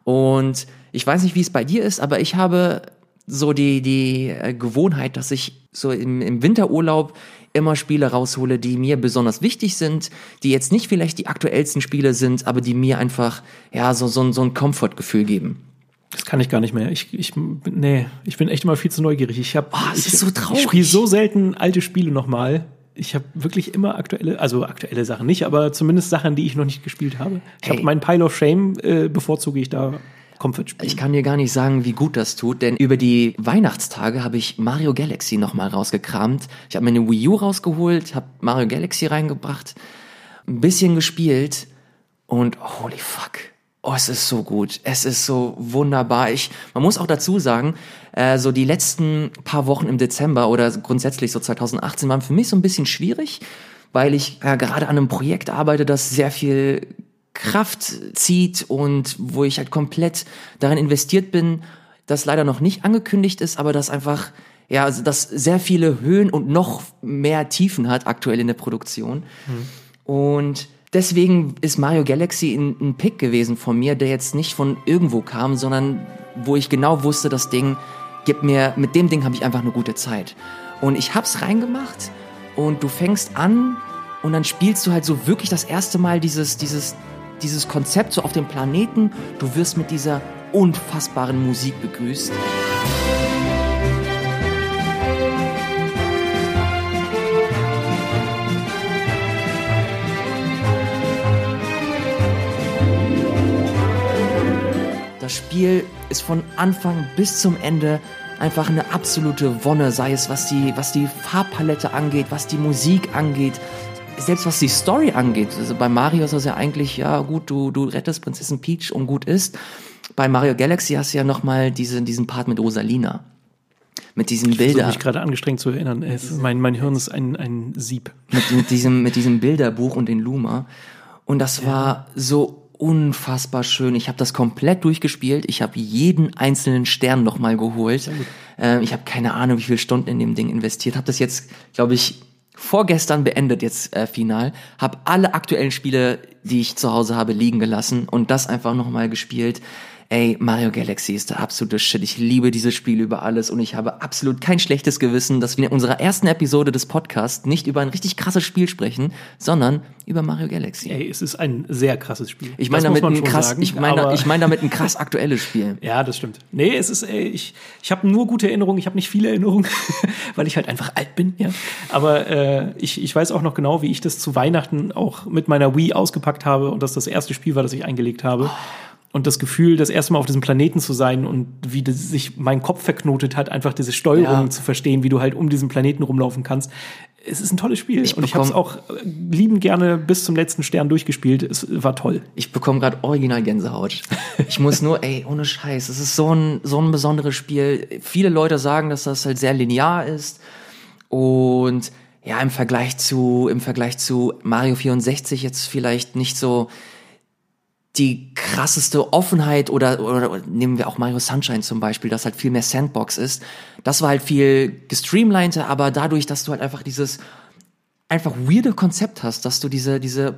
Und ich weiß nicht, wie es bei dir ist, aber ich habe so die, die äh, Gewohnheit, dass ich so im, im Winterurlaub immer Spiele raushole, die mir besonders wichtig sind, die jetzt nicht vielleicht die aktuellsten Spiele sind, aber die mir einfach, ja, so, so, so ein Komfortgefühl geben. Das kann ich gar nicht mehr. Ich, ich, nee, ich bin echt immer viel zu neugierig. Ich habe, oh, ich, so. Ich spiele so selten alte Spiele nochmal ich habe wirklich immer aktuelle, also aktuelle Sachen nicht, aber zumindest Sachen, die ich noch nicht gespielt habe. Ich hey. habe meinen Pile of Shame äh, bevorzuge ich da Comfort spielen. Ich kann dir gar nicht sagen, wie gut das tut, denn über die Weihnachtstage habe ich Mario Galaxy nochmal rausgekramt. Ich habe mir eine Wii U rausgeholt, habe Mario Galaxy reingebracht, ein bisschen gespielt und holy fuck. Oh, es ist so gut. Es ist so wunderbar. Ich, man muss auch dazu sagen, äh, so die letzten paar Wochen im Dezember oder grundsätzlich so 2018 waren für mich so ein bisschen schwierig, weil ich äh, gerade an einem Projekt arbeite, das sehr viel Kraft zieht und wo ich halt komplett darin investiert bin, das leider noch nicht angekündigt ist, aber das einfach ja, also das sehr viele Höhen und noch mehr Tiefen hat aktuell in der Produktion. Mhm. Und deswegen ist Mario Galaxy ein, ein, Pick gewesen von mir, der jetzt nicht von irgendwo kam, sondern wo ich genau wusste, das Ding gibt mir, mit dem Ding habe ich einfach eine gute Zeit. Und ich hab's reingemacht und du fängst an und dann spielst du halt so wirklich das erste Mal dieses, dieses, dieses Konzept so auf dem Planeten. Du wirst mit dieser unfassbaren Musik begrüßt. Das Spiel ist von Anfang bis zum Ende einfach eine absolute Wonne, sei es was die, was die Farbpalette angeht, was die Musik angeht, selbst was die Story angeht. Also bei Mario ist das ja eigentlich, ja gut, du, du rettest Prinzessin Peach und gut ist. Bei Mario Galaxy hast du ja nochmal diese, diesen Part mit Rosalina. Mit diesen ich Bildern. Ich mich gerade angestrengt zu erinnern. Es, mein, mein Hirn ist ein, ein Sieb. Mit, mit, diesem, mit diesem Bilderbuch und den Luma. Und das war so unfassbar schön. Ich habe das komplett durchgespielt. Ich habe jeden einzelnen Stern nochmal geholt. Ähm, ich habe keine Ahnung, wie viele Stunden in dem Ding investiert. Habe das jetzt, glaube ich, vorgestern beendet jetzt äh, final. Habe alle aktuellen Spiele, die ich zu Hause habe, liegen gelassen und das einfach nochmal gespielt ey, Mario Galaxy ist der absolute Shit. Ich liebe dieses Spiel über alles und ich habe absolut kein schlechtes Gewissen, dass wir in unserer ersten Episode des Podcasts nicht über ein richtig krasses Spiel sprechen, sondern über Mario Galaxy. Ey, es ist ein sehr krasses Spiel. Ich meine damit ein krass, sagen, ich meine, ich meine damit ein krass aktuelles Spiel. ja, das stimmt. Nee, es ist, ey, ich, ich habe nur gute Erinnerungen, ich habe nicht viele Erinnerungen, weil ich halt einfach alt bin, ja. Aber äh, ich, ich weiß auch noch genau, wie ich das zu Weihnachten auch mit meiner Wii ausgepackt habe und das das erste Spiel war, das ich eingelegt habe. Oh und das Gefühl, das erste Mal auf diesem Planeten zu sein und wie das sich mein Kopf verknotet hat, einfach diese Steuerung ja. zu verstehen, wie du halt um diesen Planeten rumlaufen kannst. Es ist ein tolles Spiel ich und ich habe es auch liebend gerne bis zum letzten Stern durchgespielt. Es war toll. Ich bekomme gerade original Gänsehaut. Ich muss nur, ey, ohne Scheiß, es ist so ein so ein besonderes Spiel. Viele Leute sagen, dass das halt sehr linear ist und ja, im Vergleich zu im Vergleich zu Mario 64 jetzt vielleicht nicht so die krasseste Offenheit oder, oder, oder nehmen wir auch Mario Sunshine zum Beispiel, das halt viel mehr Sandbox ist. Das war halt viel gestreamliner, aber dadurch, dass du halt einfach dieses einfach weirde Konzept hast, dass du diese, diese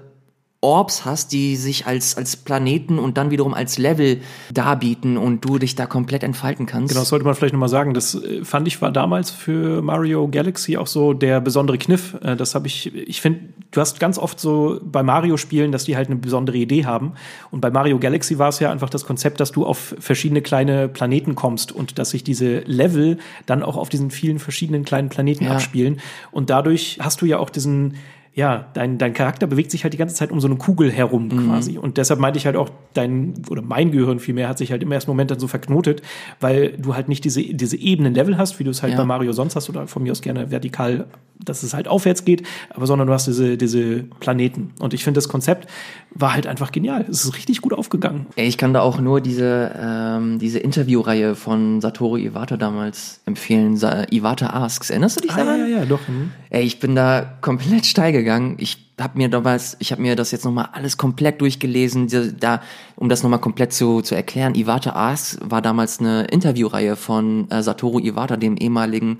Orbs hast, die sich als, als Planeten und dann wiederum als Level darbieten und du dich da komplett entfalten kannst. Genau, das sollte man vielleicht nochmal sagen. Das äh, fand ich war damals für Mario Galaxy auch so der besondere Kniff. Äh, das habe ich, ich finde, du hast ganz oft so bei Mario-Spielen, dass die halt eine besondere Idee haben. Und bei Mario Galaxy war es ja einfach das Konzept, dass du auf verschiedene kleine Planeten kommst und dass sich diese Level dann auch auf diesen vielen verschiedenen kleinen Planeten ja. abspielen. Und dadurch hast du ja auch diesen, ja, dein, dein Charakter bewegt sich halt die ganze Zeit um so eine Kugel herum mhm. quasi. Und deshalb meinte ich halt auch, dein, oder mein Gehirn vielmehr hat sich halt im ersten Moment dann so verknotet, weil du halt nicht diese, diese ebenen Level hast, wie du es halt ja. bei Mario sonst hast, oder von mir aus gerne vertikal, dass es halt aufwärts geht, aber sondern du hast diese, diese Planeten. Und ich finde, das Konzept war halt einfach genial. Es ist richtig gut aufgegangen. Ich kann da auch nur diese, ähm, diese Interviewreihe von Satoru Iwata damals empfehlen. Sa Iwata Asks. Erinnerst du dich ah, daran? Ja, ja, doch. Mhm. Ey, ich bin da komplett steil gegangen. Ich habe mir damals, ich habe mir das jetzt nochmal alles komplett durchgelesen, da, um das nochmal komplett zu, zu erklären. Iwata Asks war damals eine Interviewreihe von äh, Satoru Iwata, dem ehemaligen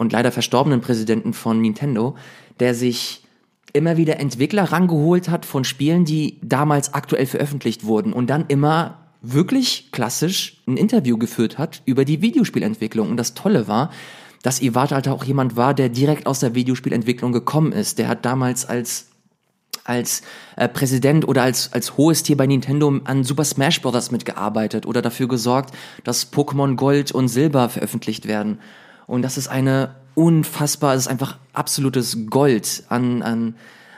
und leider verstorbenen Präsidenten von Nintendo, der sich immer wieder Entwickler rangeholt hat von Spielen, die damals aktuell veröffentlicht wurden und dann immer wirklich klassisch ein Interview geführt hat über die Videospielentwicklung. Und das Tolle war, dass Iwata halt auch jemand war, der direkt aus der Videospielentwicklung gekommen ist. Der hat damals als als äh, Präsident oder als, als hohes Tier bei Nintendo an Super Smash Bros. mitgearbeitet oder dafür gesorgt, dass Pokémon Gold und Silber veröffentlicht werden. Und das ist eine unfassbar, es ist einfach absolutes Gold an, an,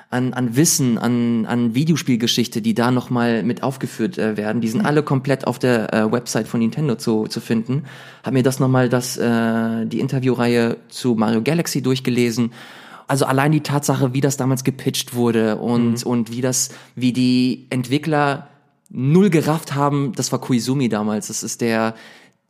an, an Wissen, an, an Videospielgeschichte, die da nochmal mit aufgeführt äh, werden. Die sind mhm. alle komplett auf der äh, Website von Nintendo zu, zu finden. Hab mir das nochmal das, äh, die Interviewreihe zu Mario Galaxy durchgelesen. Also allein die Tatsache, wie das damals gepitcht wurde und, mhm. und wie das, wie die Entwickler null gerafft haben, das war Koizumi damals. Das ist der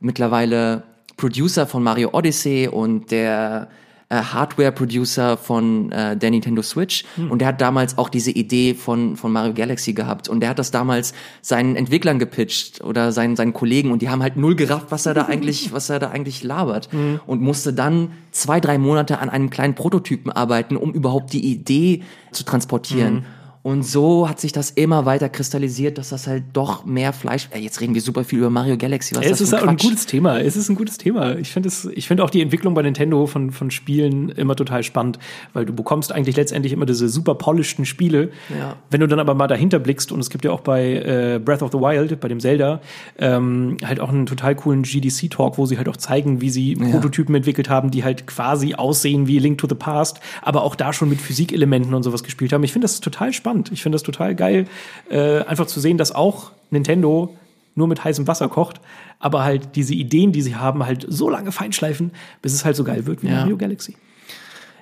mittlerweile Producer von Mario Odyssey und der äh, Hardware-Producer von äh, der Nintendo Switch hm. und der hat damals auch diese Idee von, von Mario Galaxy gehabt und der hat das damals seinen Entwicklern gepitcht oder seinen, seinen Kollegen und die haben halt null gerafft, was er da eigentlich, was er da eigentlich labert hm. und musste dann zwei, drei Monate an einem kleinen Prototypen arbeiten, um überhaupt die Idee zu transportieren. Hm. Und so hat sich das immer weiter kristallisiert, dass das halt doch mehr Fleisch. Äh, jetzt reden wir super viel über Mario Galaxy. Was es ist, ist ein gutes Thema. Es ist ein gutes Thema. Ich finde es, ich finde auch die Entwicklung bei Nintendo von von Spielen immer total spannend, weil du bekommst eigentlich letztendlich immer diese super polishten Spiele. Ja. Wenn du dann aber mal dahinter blickst und es gibt ja auch bei äh, Breath of the Wild, bei dem Zelda, ähm, halt auch einen total coolen GDC Talk, wo sie halt auch zeigen, wie sie ja. Prototypen entwickelt haben, die halt quasi aussehen wie Link to the Past, aber auch da schon mit Physikelementen und sowas gespielt haben. Ich finde das total spannend spannend. Ich finde das total geil, äh, einfach zu sehen, dass auch Nintendo nur mit heißem Wasser kocht, aber halt diese Ideen, die sie haben, halt so lange feinschleifen, bis es halt so geil wird wie ja. Mario Galaxy.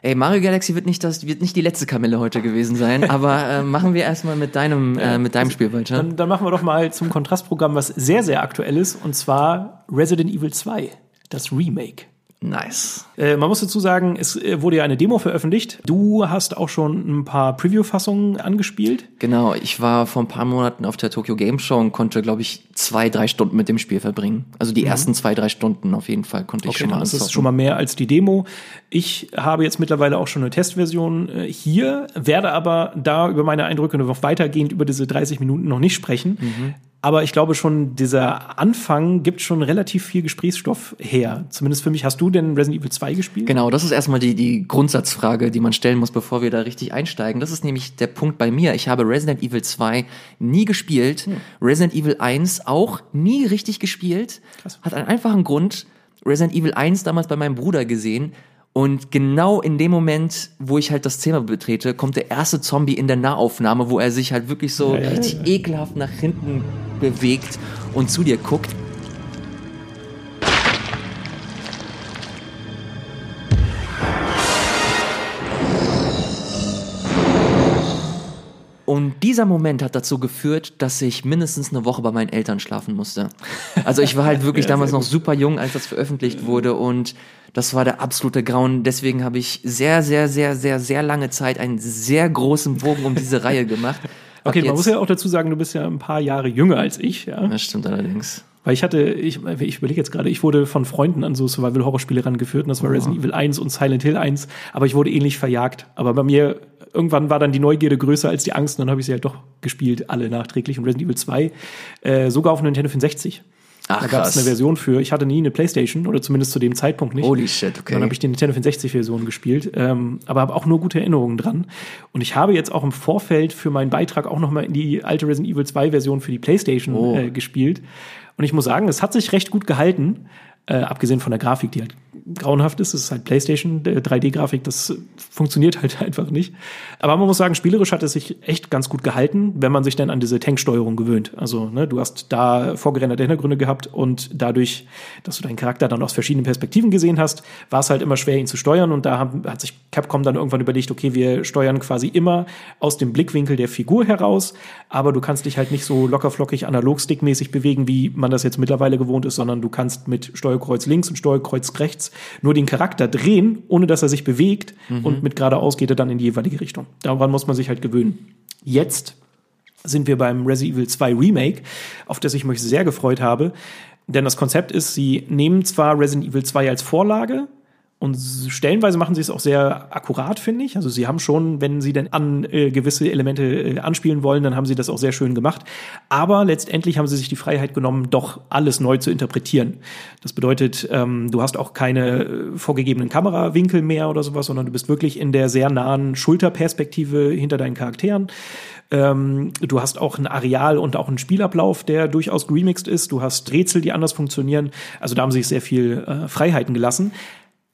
Ey, Mario Galaxy wird nicht das, wird nicht die letzte Kamelle heute gewesen sein, aber äh, machen wir erstmal mit deinem, äh, mit deinem Spiel weiter. Dann, dann machen wir doch mal zum Kontrastprogramm, was sehr, sehr aktuell ist, und zwar Resident Evil 2, das Remake. Nice. Äh, man muss dazu sagen, es äh, wurde ja eine Demo veröffentlicht. Du hast auch schon ein paar Preview-Fassungen angespielt. Genau, ich war vor ein paar Monaten auf der Tokyo Game Show und konnte, glaube ich, zwei, drei Stunden mit dem Spiel verbringen. Also die mhm. ersten zwei, drei Stunden auf jeden Fall konnte ich okay, schon mal Das ist schon mal mehr als die Demo. Ich habe jetzt mittlerweile auch schon eine Testversion äh, hier, werde aber da über meine Eindrücke noch weitergehend über diese 30 Minuten noch nicht sprechen. Mhm. Aber ich glaube schon, dieser Anfang gibt schon relativ viel Gesprächsstoff her. Zumindest für mich. Hast du denn Resident Evil 2 gespielt? Genau, das ist erstmal die, die Grundsatzfrage, die man stellen muss, bevor wir da richtig einsteigen. Das ist nämlich der Punkt bei mir. Ich habe Resident Evil 2 nie gespielt. Hm. Resident Evil 1 auch nie richtig gespielt. Krass. Hat einen einfachen Grund. Resident Evil 1 damals bei meinem Bruder gesehen und genau in dem Moment, wo ich halt das Zimmer betrete, kommt der erste Zombie in der Nahaufnahme, wo er sich halt wirklich so ja, richtig ja, ja. ekelhaft nach hinten bewegt und zu dir guckt. Und dieser Moment hat dazu geführt, dass ich mindestens eine Woche bei meinen Eltern schlafen musste. Also ich war halt wirklich ja, damals noch super jung, als das veröffentlicht wurde und das war der absolute Grauen. Deswegen habe ich sehr, sehr, sehr, sehr, sehr lange Zeit einen sehr großen Bogen um diese Reihe gemacht. Okay, man muss ja auch dazu sagen, du bist ja ein paar Jahre jünger als ich. Ja? Das stimmt allerdings. Weil ich hatte, ich, ich überlege jetzt gerade, ich wurde von Freunden an so Survival-Horror-Spiele rangeführt und das war oh. Resident Evil 1 und Silent Hill 1, aber ich wurde ähnlich verjagt. Aber bei mir irgendwann war dann die Neugierde größer als die Angst und dann habe ich sie halt doch gespielt, alle nachträglich. Und Resident Evil 2 äh, sogar auf Nintendo 64. Ach, da gab es eine Version für. Ich hatte nie eine Playstation oder zumindest zu dem Zeitpunkt nicht. Holy shit, okay. Dann habe ich die Nintendo 64-Version gespielt, ähm, aber habe auch nur gute Erinnerungen dran. Und ich habe jetzt auch im Vorfeld für meinen Beitrag auch noch mal in die alte Resident Evil 2-Version für die Playstation oh. äh, gespielt. Und ich muss sagen, es hat sich recht gut gehalten. Äh, abgesehen von der Grafik, die halt grauenhaft ist. Es ist halt PlayStation 3D-Grafik, das funktioniert halt einfach nicht. Aber man muss sagen, spielerisch hat es sich echt ganz gut gehalten, wenn man sich dann an diese Tanksteuerung gewöhnt. Also, ne, du hast da vorgerenderte Hintergründe gehabt und dadurch, dass du deinen Charakter dann aus verschiedenen Perspektiven gesehen hast, war es halt immer schwer, ihn zu steuern. Und da hat sich Capcom dann irgendwann überlegt, okay, wir steuern quasi immer aus dem Blickwinkel der Figur heraus, aber du kannst dich halt nicht so lockerflockig analog-stickmäßig bewegen, wie man das jetzt mittlerweile gewohnt ist, sondern du kannst mit Steuerung Steuerkreuz links und Steuerkreuz rechts nur den Charakter drehen, ohne dass er sich bewegt mhm. und mit geradeaus geht er dann in die jeweilige Richtung. Daran muss man sich halt gewöhnen. Jetzt sind wir beim Resident Evil 2 Remake, auf das ich mich sehr gefreut habe. Denn das Konzept ist, sie nehmen zwar Resident Evil 2 als Vorlage, und stellenweise machen sie es auch sehr akkurat, finde ich. Also sie haben schon, wenn sie denn an äh, gewisse Elemente äh, anspielen wollen, dann haben sie das auch sehr schön gemacht. Aber letztendlich haben sie sich die Freiheit genommen, doch alles neu zu interpretieren. Das bedeutet, ähm, du hast auch keine äh, vorgegebenen Kamerawinkel mehr oder sowas, sondern du bist wirklich in der sehr nahen Schulterperspektive hinter deinen Charakteren. Ähm, du hast auch ein Areal und auch einen Spielablauf, der durchaus remixed ist. Du hast Rätsel, die anders funktionieren. Also da haben sie sich sehr viel äh, Freiheiten gelassen.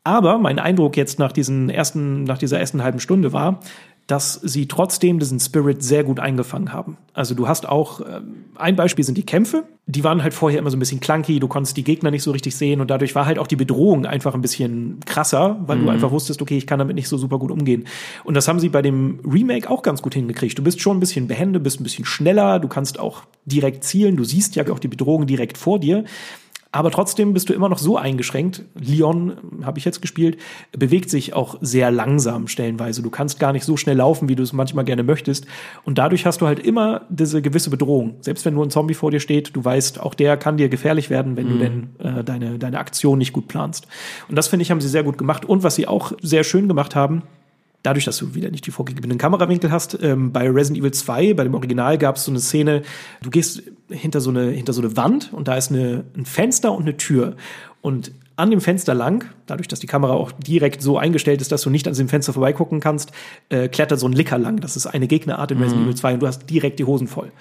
Aber mein Eindruck jetzt nach diesen ersten, nach dieser ersten halben Stunde war, dass sie trotzdem diesen Spirit sehr gut eingefangen haben. Also du hast auch, äh, ein Beispiel sind die Kämpfe. Die waren halt vorher immer so ein bisschen clunky, du konntest die Gegner nicht so richtig sehen und dadurch war halt auch die Bedrohung einfach ein bisschen krasser, weil mhm. du einfach wusstest, okay, ich kann damit nicht so super gut umgehen. Und das haben sie bei dem Remake auch ganz gut hingekriegt. Du bist schon ein bisschen behende, bist ein bisschen schneller, du kannst auch direkt zielen, du siehst ja auch die Bedrohung direkt vor dir. Aber trotzdem bist du immer noch so eingeschränkt. Leon, habe ich jetzt gespielt, bewegt sich auch sehr langsam stellenweise. Du kannst gar nicht so schnell laufen, wie du es manchmal gerne möchtest. Und dadurch hast du halt immer diese gewisse Bedrohung. Selbst wenn nur ein Zombie vor dir steht, du weißt, auch der kann dir gefährlich werden, wenn mhm. du denn äh, deine, deine Aktion nicht gut planst. Und das finde ich, haben sie sehr gut gemacht. Und was sie auch sehr schön gemacht haben, dadurch, dass du wieder nicht die vorgegebenen Kamerawinkel hast, ähm, bei Resident Evil 2, bei dem Original gab es so eine Szene, du gehst hinter so eine, hinter so eine Wand und da ist eine, ein Fenster und eine Tür. Und an dem Fenster lang, dadurch, dass die Kamera auch direkt so eingestellt ist, dass du nicht an diesem Fenster vorbeigucken kannst, äh, klettert so ein Licker lang. Das ist eine Gegnerart in Resident mhm. Evil 2 und du hast direkt die Hosen voll.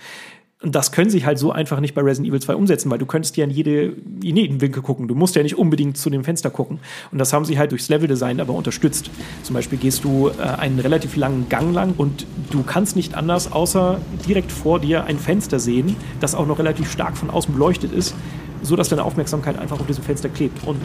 Und das können sie halt so einfach nicht bei Resident Evil 2 umsetzen, weil du könntest ja in, jede, in jeden Winkel gucken. Du musst ja nicht unbedingt zu dem Fenster gucken. Und das haben sie halt durchs Leveldesign aber unterstützt. Zum Beispiel gehst du äh, einen relativ langen Gang lang und du kannst nicht anders, außer direkt vor dir ein Fenster sehen, das auch noch relativ stark von außen beleuchtet ist, so dass deine Aufmerksamkeit einfach auf diesem Fenster klebt. Und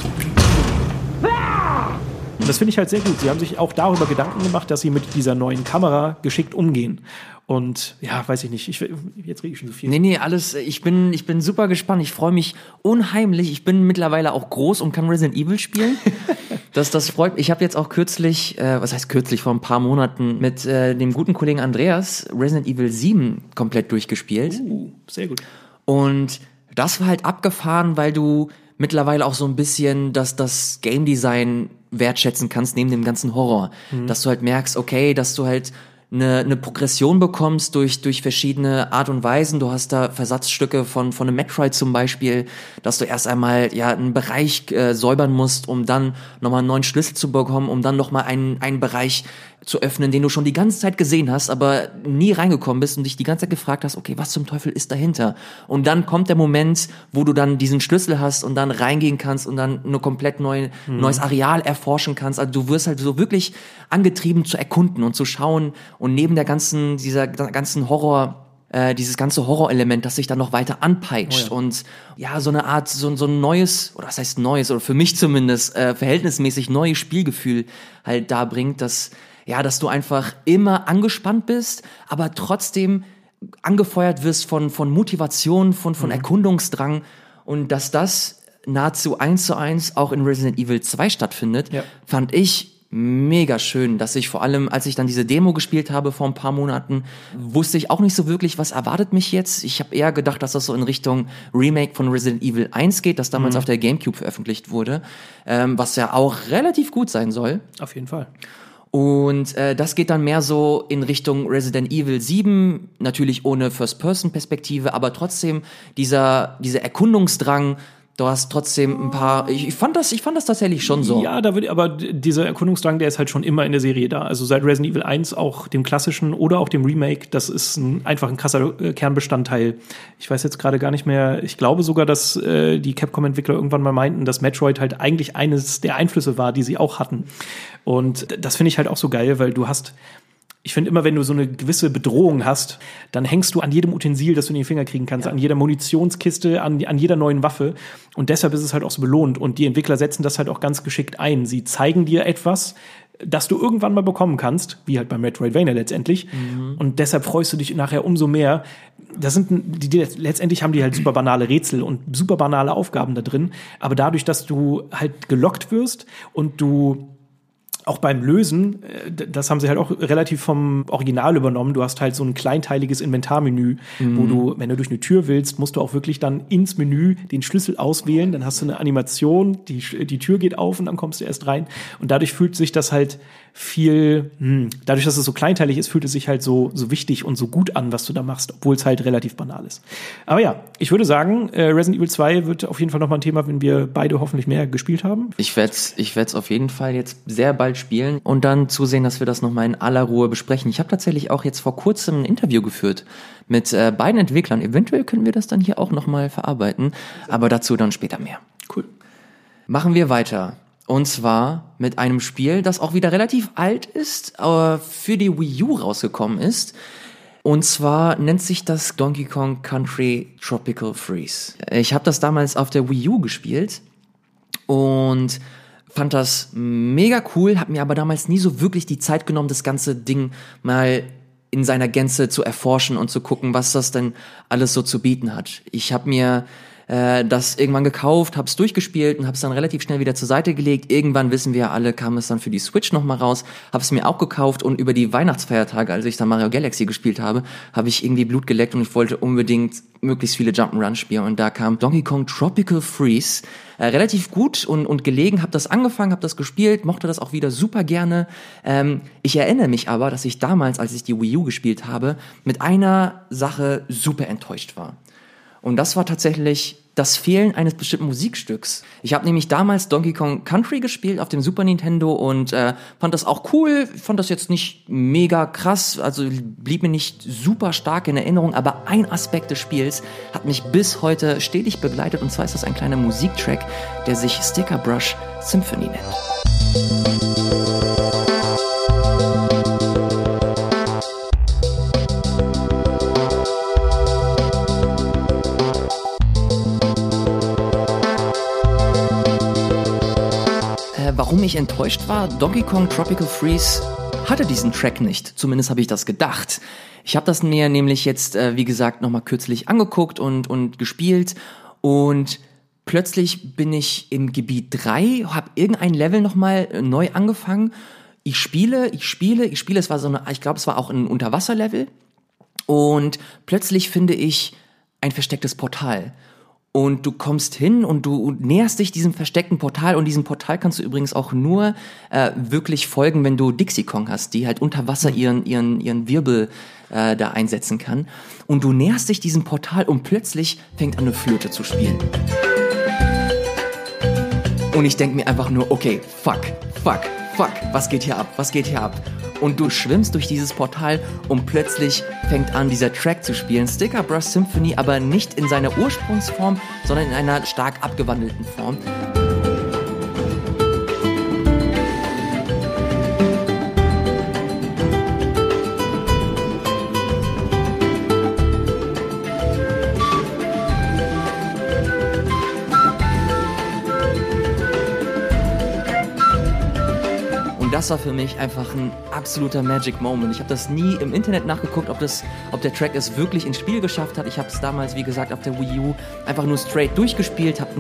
und das finde ich halt sehr gut. Sie haben sich auch darüber Gedanken gemacht, dass sie mit dieser neuen Kamera geschickt umgehen. Und ja, weiß ich nicht. Ich, jetzt rede ich schon so viel. Nee, nee, alles. Ich bin, ich bin super gespannt. Ich freue mich unheimlich. Ich bin mittlerweile auch groß und kann Resident Evil spielen. das, das freut mich. Ich habe jetzt auch kürzlich, äh, was heißt kürzlich, vor ein paar Monaten mit äh, dem guten Kollegen Andreas Resident Evil 7 komplett durchgespielt. Uh, sehr gut. Und das war halt abgefahren, weil du mittlerweile auch so ein bisschen dass das Game Design wertschätzen kannst neben dem ganzen Horror. Mhm. Dass du halt merkst, okay, dass du halt eine, eine Progression bekommst durch, durch verschiedene Art und Weisen. Du hast da Versatzstücke von, von einem Metroid zum Beispiel, dass du erst einmal ja einen Bereich äh, säubern musst, um dann nochmal einen neuen Schlüssel zu bekommen, um dann nochmal einen, einen Bereich zu öffnen, den du schon die ganze Zeit gesehen hast, aber nie reingekommen bist und dich die ganze Zeit gefragt hast, okay, was zum Teufel ist dahinter? Und dann kommt der Moment, wo du dann diesen Schlüssel hast und dann reingehen kannst und dann ein komplett neu, mhm. neues Areal erforschen kannst. Also du wirst halt so wirklich angetrieben zu erkunden und zu schauen und neben der ganzen, dieser ganzen Horror, äh, dieses ganze Horrorelement, das sich dann noch weiter anpeitscht oh ja. und ja, so eine Art, so, so ein neues, oder was heißt neues, oder für mich zumindest, äh, verhältnismäßig neues Spielgefühl halt da bringt, dass ja, dass du einfach immer angespannt bist, aber trotzdem angefeuert wirst von, von Motivation, von, von mhm. Erkundungsdrang und dass das nahezu eins zu eins auch in Resident Evil 2 stattfindet, ja. fand ich mega schön, dass ich vor allem, als ich dann diese Demo gespielt habe vor ein paar Monaten, wusste ich auch nicht so wirklich, was erwartet mich jetzt. Ich habe eher gedacht, dass das so in Richtung Remake von Resident Evil 1 geht, das damals mhm. auf der GameCube veröffentlicht wurde, ähm, was ja auch relativ gut sein soll. Auf jeden Fall. Und äh, das geht dann mehr so in Richtung Resident Evil 7, natürlich ohne First-Person-Perspektive, aber trotzdem dieser, dieser Erkundungsdrang, du hast trotzdem ein paar. Ich fand das, ich fand das tatsächlich schon so. Ja, da wird, aber dieser Erkundungsdrang, der ist halt schon immer in der Serie da. Also seit Resident Evil 1, auch dem klassischen oder auch dem Remake, das ist ein, einfach ein krasser äh, Kernbestandteil. Ich weiß jetzt gerade gar nicht mehr. Ich glaube sogar, dass äh, die Capcom-Entwickler irgendwann mal meinten, dass Metroid halt eigentlich eines der Einflüsse war, die sie auch hatten. Und das finde ich halt auch so geil, weil du hast ich finde immer, wenn du so eine gewisse Bedrohung hast, dann hängst du an jedem Utensil, das du in den Finger kriegen kannst, ja. an jeder Munitionskiste, an, an jeder neuen Waffe. Und deshalb ist es halt auch so belohnt. Und die Entwickler setzen das halt auch ganz geschickt ein. Sie zeigen dir etwas, das du irgendwann mal bekommen kannst, wie halt bei Metroidvania letztendlich. Mhm. Und deshalb freust du dich nachher umso mehr. Das sind, die, die, letztendlich haben die halt super banale Rätsel und super banale Aufgaben da drin. Aber dadurch, dass du halt gelockt wirst und du auch beim Lösen, äh, das haben sie halt auch relativ vom Original übernommen. Du hast halt so ein kleinteiliges Inventarmenü, mhm. wo du, wenn du durch eine Tür willst, musst du auch wirklich dann ins Menü den Schlüssel auswählen. Dann hast du eine Animation, die, die Tür geht auf und dann kommst du erst rein. Und dadurch fühlt sich das halt viel, hm, dadurch, dass es so kleinteilig ist, fühlt es sich halt so, so wichtig und so gut an, was du da machst, obwohl es halt relativ banal ist. Aber ja, ich würde sagen, äh, Resident Evil 2 wird auf jeden Fall nochmal ein Thema, wenn wir beide hoffentlich mehr gespielt haben. Ich werde es ich werd's auf jeden Fall jetzt sehr bald spielen und dann zusehen, dass wir das nochmal in aller Ruhe besprechen. Ich habe tatsächlich auch jetzt vor kurzem ein Interview geführt mit äh, beiden Entwicklern. Eventuell können wir das dann hier auch nochmal verarbeiten, aber dazu dann später mehr. Cool. Machen wir weiter Und zwar mit einem Spiel, das auch wieder relativ alt ist, aber für die Wii U rausgekommen ist. Und zwar nennt sich das Donkey Kong Country Tropical Freeze. Ich habe das damals auf der Wii U gespielt und fand das mega cool, habe mir aber damals nie so wirklich die Zeit genommen, das ganze Ding mal in seiner Gänze zu erforschen und zu gucken, was das denn alles so zu bieten hat. Ich habe mir äh, das irgendwann gekauft, hab's durchgespielt und hab's dann relativ schnell wieder zur Seite gelegt. Irgendwann wissen wir alle, kam es dann für die Switch nochmal raus, hab's mir auch gekauft und über die Weihnachtsfeiertage, als ich dann Mario Galaxy gespielt habe, habe ich irgendwie Blut geleckt und ich wollte unbedingt möglichst viele Jump'n'Run spielen und da kam Donkey Kong Tropical Freeze äh, relativ gut und, und gelegen, habe das angefangen, habe das gespielt, mochte das auch wieder super gerne. Ähm, ich erinnere mich aber, dass ich damals, als ich die Wii U gespielt habe, mit einer Sache super enttäuscht war. Und das war tatsächlich das Fehlen eines bestimmten Musikstücks. Ich habe nämlich damals Donkey Kong Country gespielt auf dem Super Nintendo und äh, fand das auch cool, fand das jetzt nicht mega krass, also blieb mir nicht super stark in Erinnerung, aber ein Aspekt des Spiels hat mich bis heute stetig begleitet und zwar ist das ein kleiner Musiktrack, der sich Sticker Brush Symphony nennt. Warum ich enttäuscht war, Donkey Kong Tropical Freeze hatte diesen Track nicht. Zumindest habe ich das gedacht. Ich habe das mir nämlich jetzt, äh, wie gesagt, nochmal kürzlich angeguckt und, und gespielt und plötzlich bin ich im Gebiet 3, habe irgendein Level nochmal äh, neu angefangen. Ich spiele, ich spiele, ich spiele, es war so eine, ich glaube, es war auch ein Unterwasserlevel und plötzlich finde ich ein verstecktes Portal und du kommst hin und du näherst dich diesem versteckten Portal. Und diesem Portal kannst du übrigens auch nur äh, wirklich folgen, wenn du Dixie Kong hast, die halt unter Wasser ihren ihren ihren Wirbel äh, da einsetzen kann. Und du näherst dich diesem Portal und plötzlich fängt an eine Flöte zu spielen. Und ich denk mir einfach nur, okay, fuck, fuck, fuck, was geht hier ab? Was geht hier ab? und du schwimmst durch dieses Portal und plötzlich fängt an, dieser Track zu spielen. Sticker Brush Symphony, aber nicht in seiner Ursprungsform, sondern in einer stark abgewandelten Form. Das war für mich einfach ein absoluter Magic Moment. Ich habe das nie im Internet nachgeguckt, ob, das, ob der Track es wirklich ins Spiel geschafft hat. Ich habe es damals, wie gesagt, auf der Wii U einfach nur straight durchgespielt, habe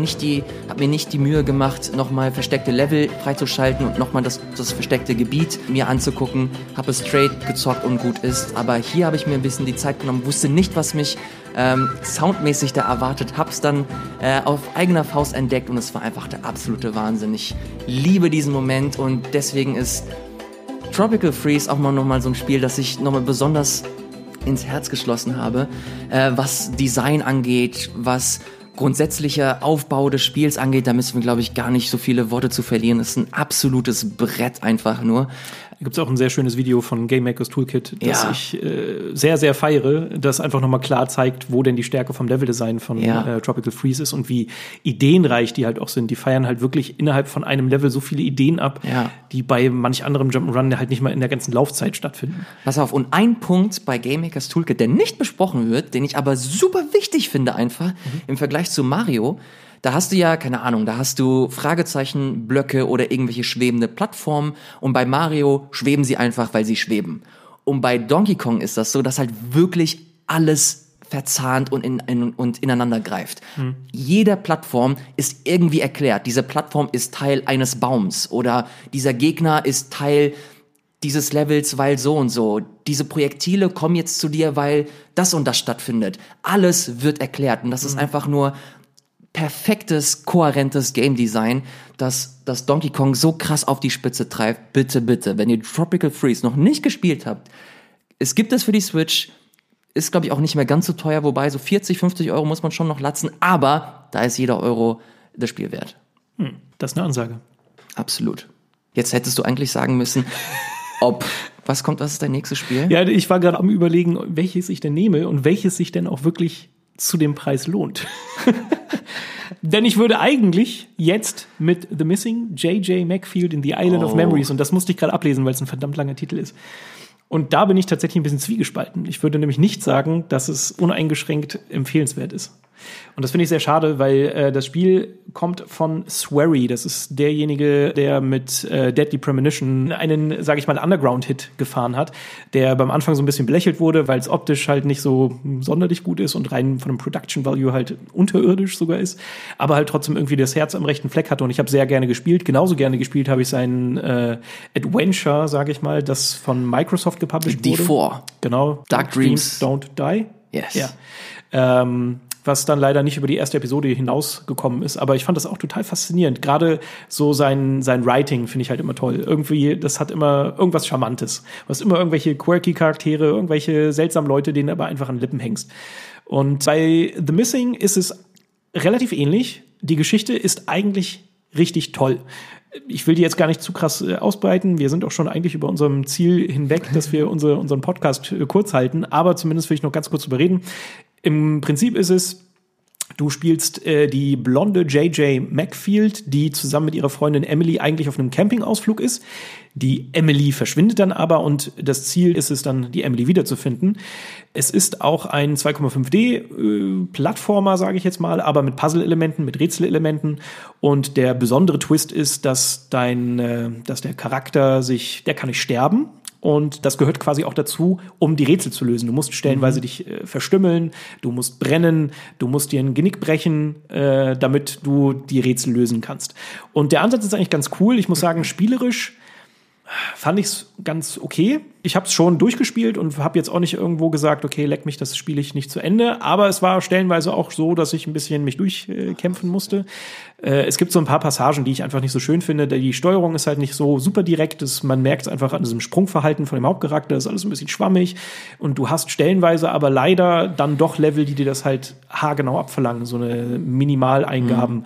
hab mir nicht die Mühe gemacht, nochmal versteckte Level freizuschalten und nochmal das, das versteckte Gebiet mir anzugucken. Habe es straight gezockt und gut ist. Aber hier habe ich mir ein bisschen die Zeit genommen, wusste nicht, was mich ähm, soundmäßig da erwartet, hab's dann äh, auf eigener Faust entdeckt und es war einfach der absolute Wahnsinn. Ich liebe diesen Moment und deswegen ist Tropical Freeze auch mal nochmal so ein Spiel, das ich nochmal besonders ins Herz geschlossen habe, äh, was Design angeht, was grundsätzlicher Aufbau des Spiels angeht, da müssen wir, glaube ich, gar nicht so viele Worte zu verlieren. Es ist ein absolutes Brett einfach nur. Da gibt es auch ein sehr schönes Video von Game Makers Toolkit, das ja. ich äh, sehr, sehr feiere, das einfach nochmal klar zeigt, wo denn die Stärke vom Leveldesign von ja. äh, Tropical Freeze ist und wie ideenreich die halt auch sind. Die feiern halt wirklich innerhalb von einem Level so viele Ideen ab, ja. die bei manch anderem Jump'n'Run halt nicht mal in der ganzen Laufzeit stattfinden. Pass auf, und ein Punkt bei Game Makers Toolkit, der nicht besprochen wird, den ich aber super wichtig finde einfach mhm. im Vergleich zu Mario, da hast du ja, keine Ahnung, da hast du Fragezeichen, Blöcke oder irgendwelche schwebende Plattformen und bei Mario schweben sie einfach, weil sie schweben. Und bei Donkey Kong ist das so, dass halt wirklich alles verzahnt und, in, in, und ineinander greift. Hm. Jede Plattform ist irgendwie erklärt. Diese Plattform ist Teil eines Baums oder dieser Gegner ist Teil dieses Levels, weil so und so. Diese Projektile kommen jetzt zu dir, weil das und das stattfindet. Alles wird erklärt und das hm. ist einfach nur perfektes, kohärentes Game Design, das das Donkey Kong so krass auf die Spitze treibt. Bitte, bitte, wenn ihr Tropical Freeze noch nicht gespielt habt, es gibt es für die Switch, ist glaube ich auch nicht mehr ganz so teuer, wobei so 40, 50 Euro muss man schon noch latzen, aber da ist jeder Euro das Spiel wert. Hm, das ist eine Ansage. Absolut. Jetzt hättest du eigentlich sagen müssen, ob was kommt, was ist dein nächstes Spiel? Ja, ich war gerade am überlegen, welches ich denn nehme und welches sich denn auch wirklich zu dem Preis lohnt. Denn ich würde eigentlich jetzt mit The Missing J.J. Macfield in The Island oh. of Memories, und das musste ich gerade ablesen, weil es ein verdammt langer Titel ist. Und da bin ich tatsächlich ein bisschen zwiegespalten. Ich würde nämlich nicht sagen, dass es uneingeschränkt empfehlenswert ist. Und das finde ich sehr schade, weil äh, das Spiel kommt von Swery. Das ist derjenige, der mit äh, Deadly Premonition einen, sage ich mal, Underground-Hit gefahren hat, der beim Anfang so ein bisschen belächelt wurde, weil es optisch halt nicht so sonderlich gut ist und rein von dem Production Value halt unterirdisch sogar ist, aber halt trotzdem irgendwie das Herz am rechten Fleck hatte. Und ich habe sehr gerne gespielt. Genauso gerne gespielt habe ich sein äh, Adventure, sage ich mal, das von Microsoft gepublished D4. wurde. Genau. Dark Dreams. Don't Die. Yes. Ja. Ähm, was dann leider nicht über die erste Episode hinausgekommen ist. Aber ich fand das auch total faszinierend. Gerade so sein, sein Writing finde ich halt immer toll. Irgendwie, das hat immer irgendwas Charmantes. Du hast immer irgendwelche quirky Charaktere, irgendwelche seltsamen Leute, denen aber einfach an Lippen hängst. Und bei The Missing ist es relativ ähnlich. Die Geschichte ist eigentlich richtig toll. Ich will die jetzt gar nicht zu krass äh, ausbreiten. Wir sind auch schon eigentlich über unserem Ziel hinweg, dass wir unsere, unseren Podcast äh, kurz halten. Aber zumindest will ich noch ganz kurz überreden. Im Prinzip ist es, Du spielst äh, die blonde JJ Macfield, die zusammen mit ihrer Freundin Emily eigentlich auf einem Campingausflug ist. Die Emily verschwindet dann aber und das Ziel ist es dann, die Emily wiederzufinden. Es ist auch ein 2,5D-Plattformer, äh, sage ich jetzt mal, aber mit Puzzle-Elementen, mit Rätselelementen. Und der besondere Twist ist, dass dein, äh, dass der Charakter sich, der kann nicht sterben. Und das gehört quasi auch dazu, um die Rätsel zu lösen. Du musst stellenweise mhm. dich äh, verstümmeln, du musst brennen, du musst dir ein Genick brechen, äh, damit du die Rätsel lösen kannst. Und der Ansatz ist eigentlich ganz cool. Ich muss sagen, spielerisch fand ich es ganz okay. Ich habe es schon durchgespielt und habe jetzt auch nicht irgendwo gesagt, okay, leck mich, das spiele ich nicht zu Ende. Aber es war stellenweise auch so, dass ich ein bisschen mich durchkämpfen musste. Äh, es gibt so ein paar Passagen, die ich einfach nicht so schön finde. Die Steuerung ist halt nicht so super direkt. Das, man merkt es einfach an diesem Sprungverhalten von dem Hauptcharakter. Das ist alles ein bisschen schwammig. Und du hast stellenweise aber leider dann doch Level, die dir das halt haargenau abverlangen. So eine Minimaleingaben. Mhm.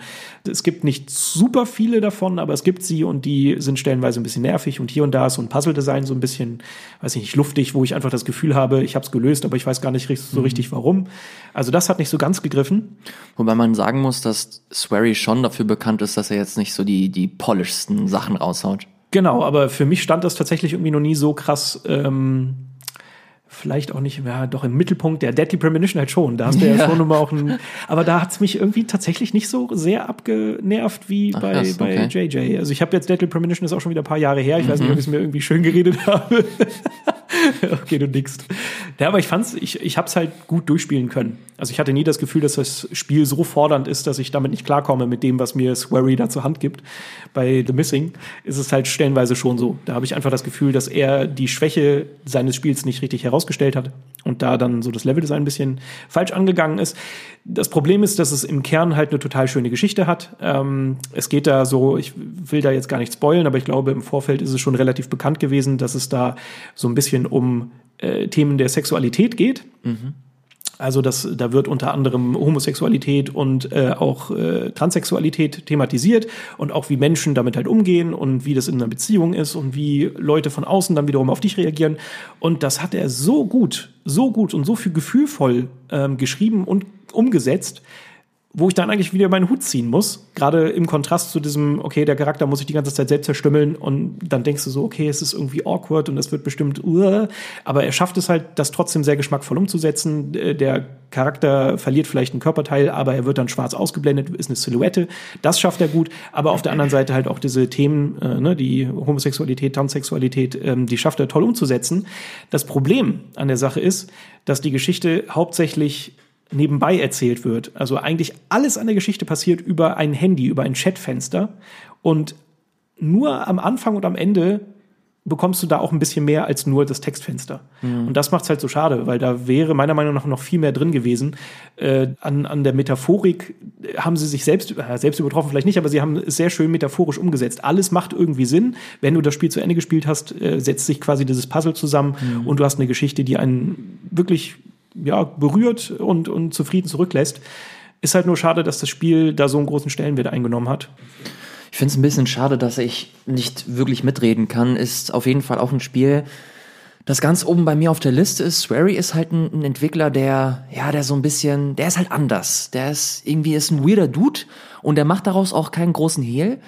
Es gibt nicht super viele davon, aber es gibt sie und die sind stellenweise ein bisschen nervig. Und hier und da ist so ein Puzzle-Design so ein bisschen, weiß ich nicht, luftig, wo ich einfach das Gefühl habe, ich habe es gelöst, aber ich weiß gar nicht so mhm. richtig warum. Also das hat nicht so ganz gegriffen. Wobei man sagen muss, dass Swery schon dafür bekannt ist, dass er jetzt nicht so die, die polishsten Sachen raushaut. Genau, aber für mich stand das tatsächlich irgendwie noch nie so krass ähm, vielleicht auch nicht, ja, doch im Mittelpunkt der Deadly Premonition halt schon. Da hast du ja, ja schon immer auch ein, aber da hat's mich irgendwie tatsächlich nicht so sehr abgenervt wie Ach, bei, krass, bei okay. JJ. Also ich habe jetzt Deadly Premonition ist auch schon wieder ein paar Jahre her. Ich mhm. weiß nicht, ob ich es mir irgendwie schön geredet habe. okay, du nickst. Ja, aber ich fand's, ich, ich hab's halt gut durchspielen können. Also ich hatte nie das Gefühl, dass das Spiel so fordernd ist, dass ich damit nicht klarkomme mit dem, was mir Swery da zur Hand gibt. Bei The Missing ist es halt stellenweise schon so. Da habe ich einfach das Gefühl, dass er die Schwäche seines Spiels nicht richtig herausgestellt hat und da dann so das Leveldesign ein bisschen falsch angegangen ist. Das Problem ist, dass es im Kern halt eine total schöne Geschichte hat. Ähm, es geht da so, ich will da jetzt gar nicht spoilen, aber ich glaube, im Vorfeld ist es schon relativ bekannt gewesen, dass es da so ein bisschen um äh, Themen der Sexualität geht. Mhm. Also das, da wird unter anderem Homosexualität und äh, auch äh, Transsexualität thematisiert und auch wie Menschen damit halt umgehen und wie das in einer Beziehung ist und wie Leute von außen dann wiederum auf dich reagieren. Und das hat er so gut, so gut und so viel gefühlvoll ähm, geschrieben und umgesetzt, wo ich dann eigentlich wieder meinen Hut ziehen muss. Gerade im Kontrast zu diesem, okay, der Charakter muss sich die ganze Zeit selbst zerstümmeln und dann denkst du so, okay, es ist irgendwie awkward und es wird bestimmt, uh, aber er schafft es halt, das trotzdem sehr geschmackvoll umzusetzen. Äh, der Charakter verliert vielleicht einen Körperteil, aber er wird dann schwarz ausgeblendet, ist eine Silhouette. Das schafft er gut, aber auf der anderen Seite halt auch diese Themen, äh, ne, die Homosexualität, Transsexualität, ähm, die schafft er toll umzusetzen. Das Problem an der Sache ist, dass die Geschichte hauptsächlich nebenbei erzählt wird. Also eigentlich alles an der Geschichte passiert über ein Handy, über ein Chatfenster. Und nur am Anfang und am Ende bekommst du da auch ein bisschen mehr als nur das Textfenster. Mhm. Und das macht's halt so schade, weil da wäre meiner Meinung nach noch viel mehr drin gewesen. Äh, an, an der Metaphorik haben sie sich selbst, äh, selbst übertroffen vielleicht nicht, aber sie haben es sehr schön metaphorisch umgesetzt. Alles macht irgendwie Sinn. Wenn du das Spiel zu Ende gespielt hast, äh, setzt sich quasi dieses Puzzle zusammen mhm. und du hast eine Geschichte, die einen wirklich ja, berührt und, und zufrieden zurücklässt. Ist halt nur schade, dass das Spiel da so einen großen Stellenwert eingenommen hat. Ich finde es ein bisschen schade, dass ich nicht wirklich mitreden kann. Ist auf jeden Fall auch ein Spiel, Das ganz oben bei mir auf der Liste ist, Swery ist halt ein, ein, Entwickler, der, ja, der so ein bisschen, der ist halt anders. Der ist irgendwie ist ein weirder Dude und der macht daraus auch keinen großen Hehl.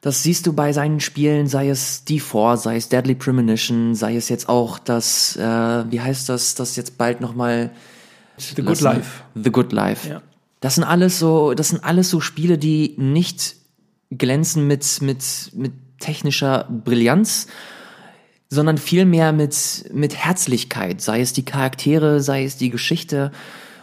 Das siehst du bei seinen Spielen, sei es D4, sei es Deadly Premonition, sei es jetzt auch das, äh, wie heißt das, das jetzt bald nochmal The Good Life. The Good Life. Ja. Das sind alles so, das sind alles so Spiele, die nicht glänzen mit, mit, mit technischer Brillanz, sondern vielmehr mit, mit Herzlichkeit, sei es die Charaktere, sei es die Geschichte.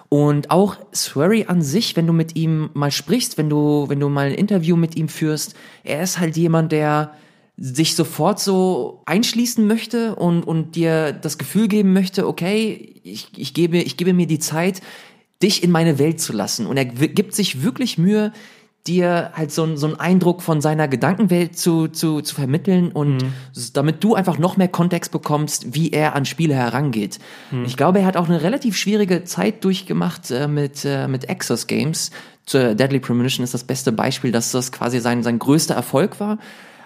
Und auch Swery an sich, wenn du mit ihm mal sprichst, wenn du, wenn du mal ein Interview mit ihm führst, er ist halt jemand, der sich sofort so einschließen möchte und, und dir das Gefühl geben möchte, okay, ich, ich, gebe, ich gebe mir die Zeit, dich in meine Welt zu lassen. Und er gibt sich wirklich Mühe, dir halt so, so einen Eindruck von seiner Gedankenwelt zu, zu, zu vermitteln und mhm. damit du einfach noch mehr Kontext bekommst, wie er an Spiele herangeht. Mhm. Ich glaube, er hat auch eine relativ schwierige Zeit durchgemacht äh, mit, äh, mit Exos Games. Zur Deadly Premonition ist das beste Beispiel, dass das quasi sein, sein größter Erfolg war,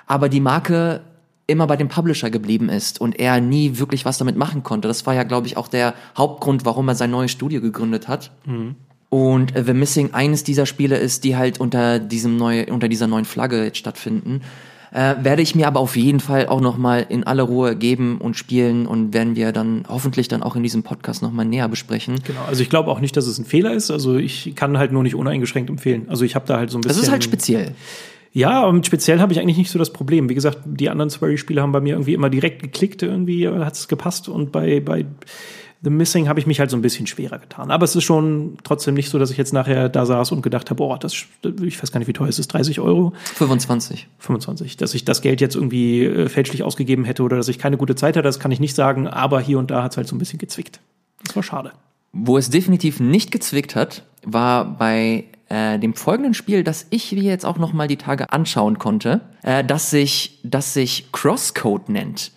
aber die Marke immer bei dem Publisher geblieben ist und er nie wirklich was damit machen konnte. Das war ja, glaube ich, auch der Hauptgrund, warum er sein neues Studio gegründet hat. Mhm. Und The Missing eines dieser Spiele ist, die halt unter diesem neue, unter dieser neuen Flagge jetzt stattfinden. Äh, werde ich mir aber auf jeden Fall auch nochmal in aller Ruhe geben und spielen und werden wir dann hoffentlich dann auch in diesem Podcast nochmal näher besprechen. Genau, also ich glaube auch nicht, dass es ein Fehler ist. Also ich kann halt nur nicht uneingeschränkt empfehlen. Also ich habe da halt so ein bisschen. Das ist halt speziell. Ja, und speziell habe ich eigentlich nicht so das Problem. Wie gesagt, die anderen Swery-Spiele haben bei mir irgendwie immer direkt geklickt, irgendwie hat es gepasst und bei, bei The Missing habe ich mich halt so ein bisschen schwerer getan. Aber es ist schon trotzdem nicht so, dass ich jetzt nachher da saß und gedacht habe, oh, das, ich weiß gar nicht, wie teuer ist es, 30 Euro? 25. 25. Dass ich das Geld jetzt irgendwie äh, fälschlich ausgegeben hätte oder dass ich keine gute Zeit hatte, das kann ich nicht sagen, aber hier und da hat es halt so ein bisschen gezwickt. Das war schade. Wo es definitiv nicht gezwickt hat, war bei äh, dem folgenden Spiel, das ich mir jetzt auch noch mal die Tage anschauen konnte, äh, das sich, das sich Crosscode nennt.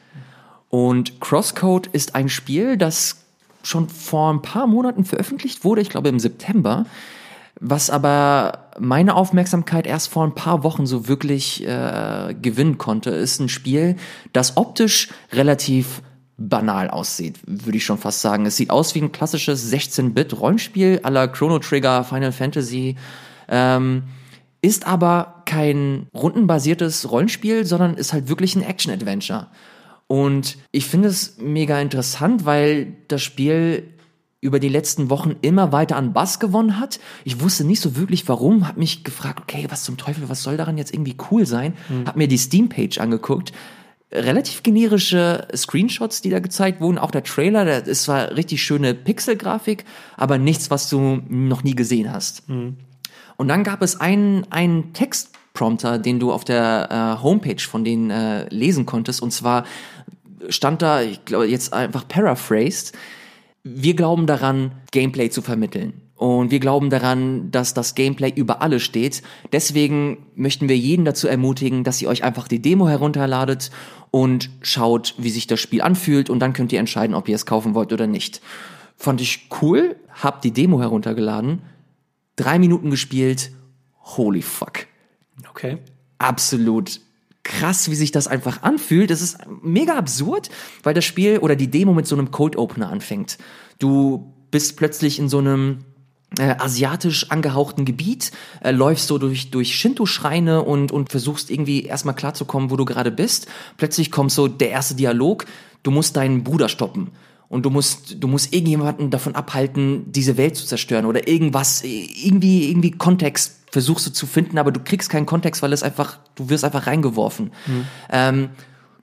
Und Crosscode ist ein Spiel, das schon vor ein paar Monaten veröffentlicht wurde, ich glaube im September, was aber meine Aufmerksamkeit erst vor ein paar Wochen so wirklich äh, gewinnen konnte, ist ein Spiel, das optisch relativ banal aussieht, würde ich schon fast sagen. Es sieht aus wie ein klassisches 16-Bit-Rollenspiel aller Chrono Trigger, Final Fantasy, ähm, ist aber kein rundenbasiertes Rollenspiel, sondern ist halt wirklich ein Action-Adventure. Und ich finde es mega interessant, weil das Spiel über die letzten Wochen immer weiter an Bass gewonnen hat. Ich wusste nicht so wirklich warum, habe mich gefragt, okay, was zum Teufel, was soll daran jetzt irgendwie cool sein? Mhm. Hab mir die Steam-Page angeguckt. Relativ generische Screenshots, die da gezeigt wurden, auch der Trailer, das ist zwar richtig schöne Pixelgrafik, aber nichts, was du noch nie gesehen hast. Mhm. Und dann gab es einen, einen Text Prompter, den du auf der äh, Homepage von denen äh, lesen konntest. Und zwar stand da, ich glaube jetzt einfach paraphrased, wir glauben daran, Gameplay zu vermitteln. Und wir glauben daran, dass das Gameplay über alles steht. Deswegen möchten wir jeden dazu ermutigen, dass ihr euch einfach die Demo herunterladet und schaut, wie sich das Spiel anfühlt. Und dann könnt ihr entscheiden, ob ihr es kaufen wollt oder nicht. Fand ich cool, hab die Demo heruntergeladen, drei Minuten gespielt, holy fuck. Okay. Absolut krass, wie sich das einfach anfühlt. Das ist mega absurd, weil das Spiel oder die Demo mit so einem Code Opener anfängt. Du bist plötzlich in so einem äh, asiatisch angehauchten Gebiet, äh, läufst so durch, durch Shinto-Schreine und, und versuchst irgendwie erstmal klarzukommen, wo du gerade bist. Plötzlich kommt so der erste Dialog, du musst deinen Bruder stoppen. Und du musst, du musst irgendjemanden davon abhalten, diese Welt zu zerstören oder irgendwas, irgendwie, irgendwie Kontext versuchst du zu finden, aber du kriegst keinen Kontext, weil es einfach, du wirst einfach reingeworfen. Mhm. Ähm,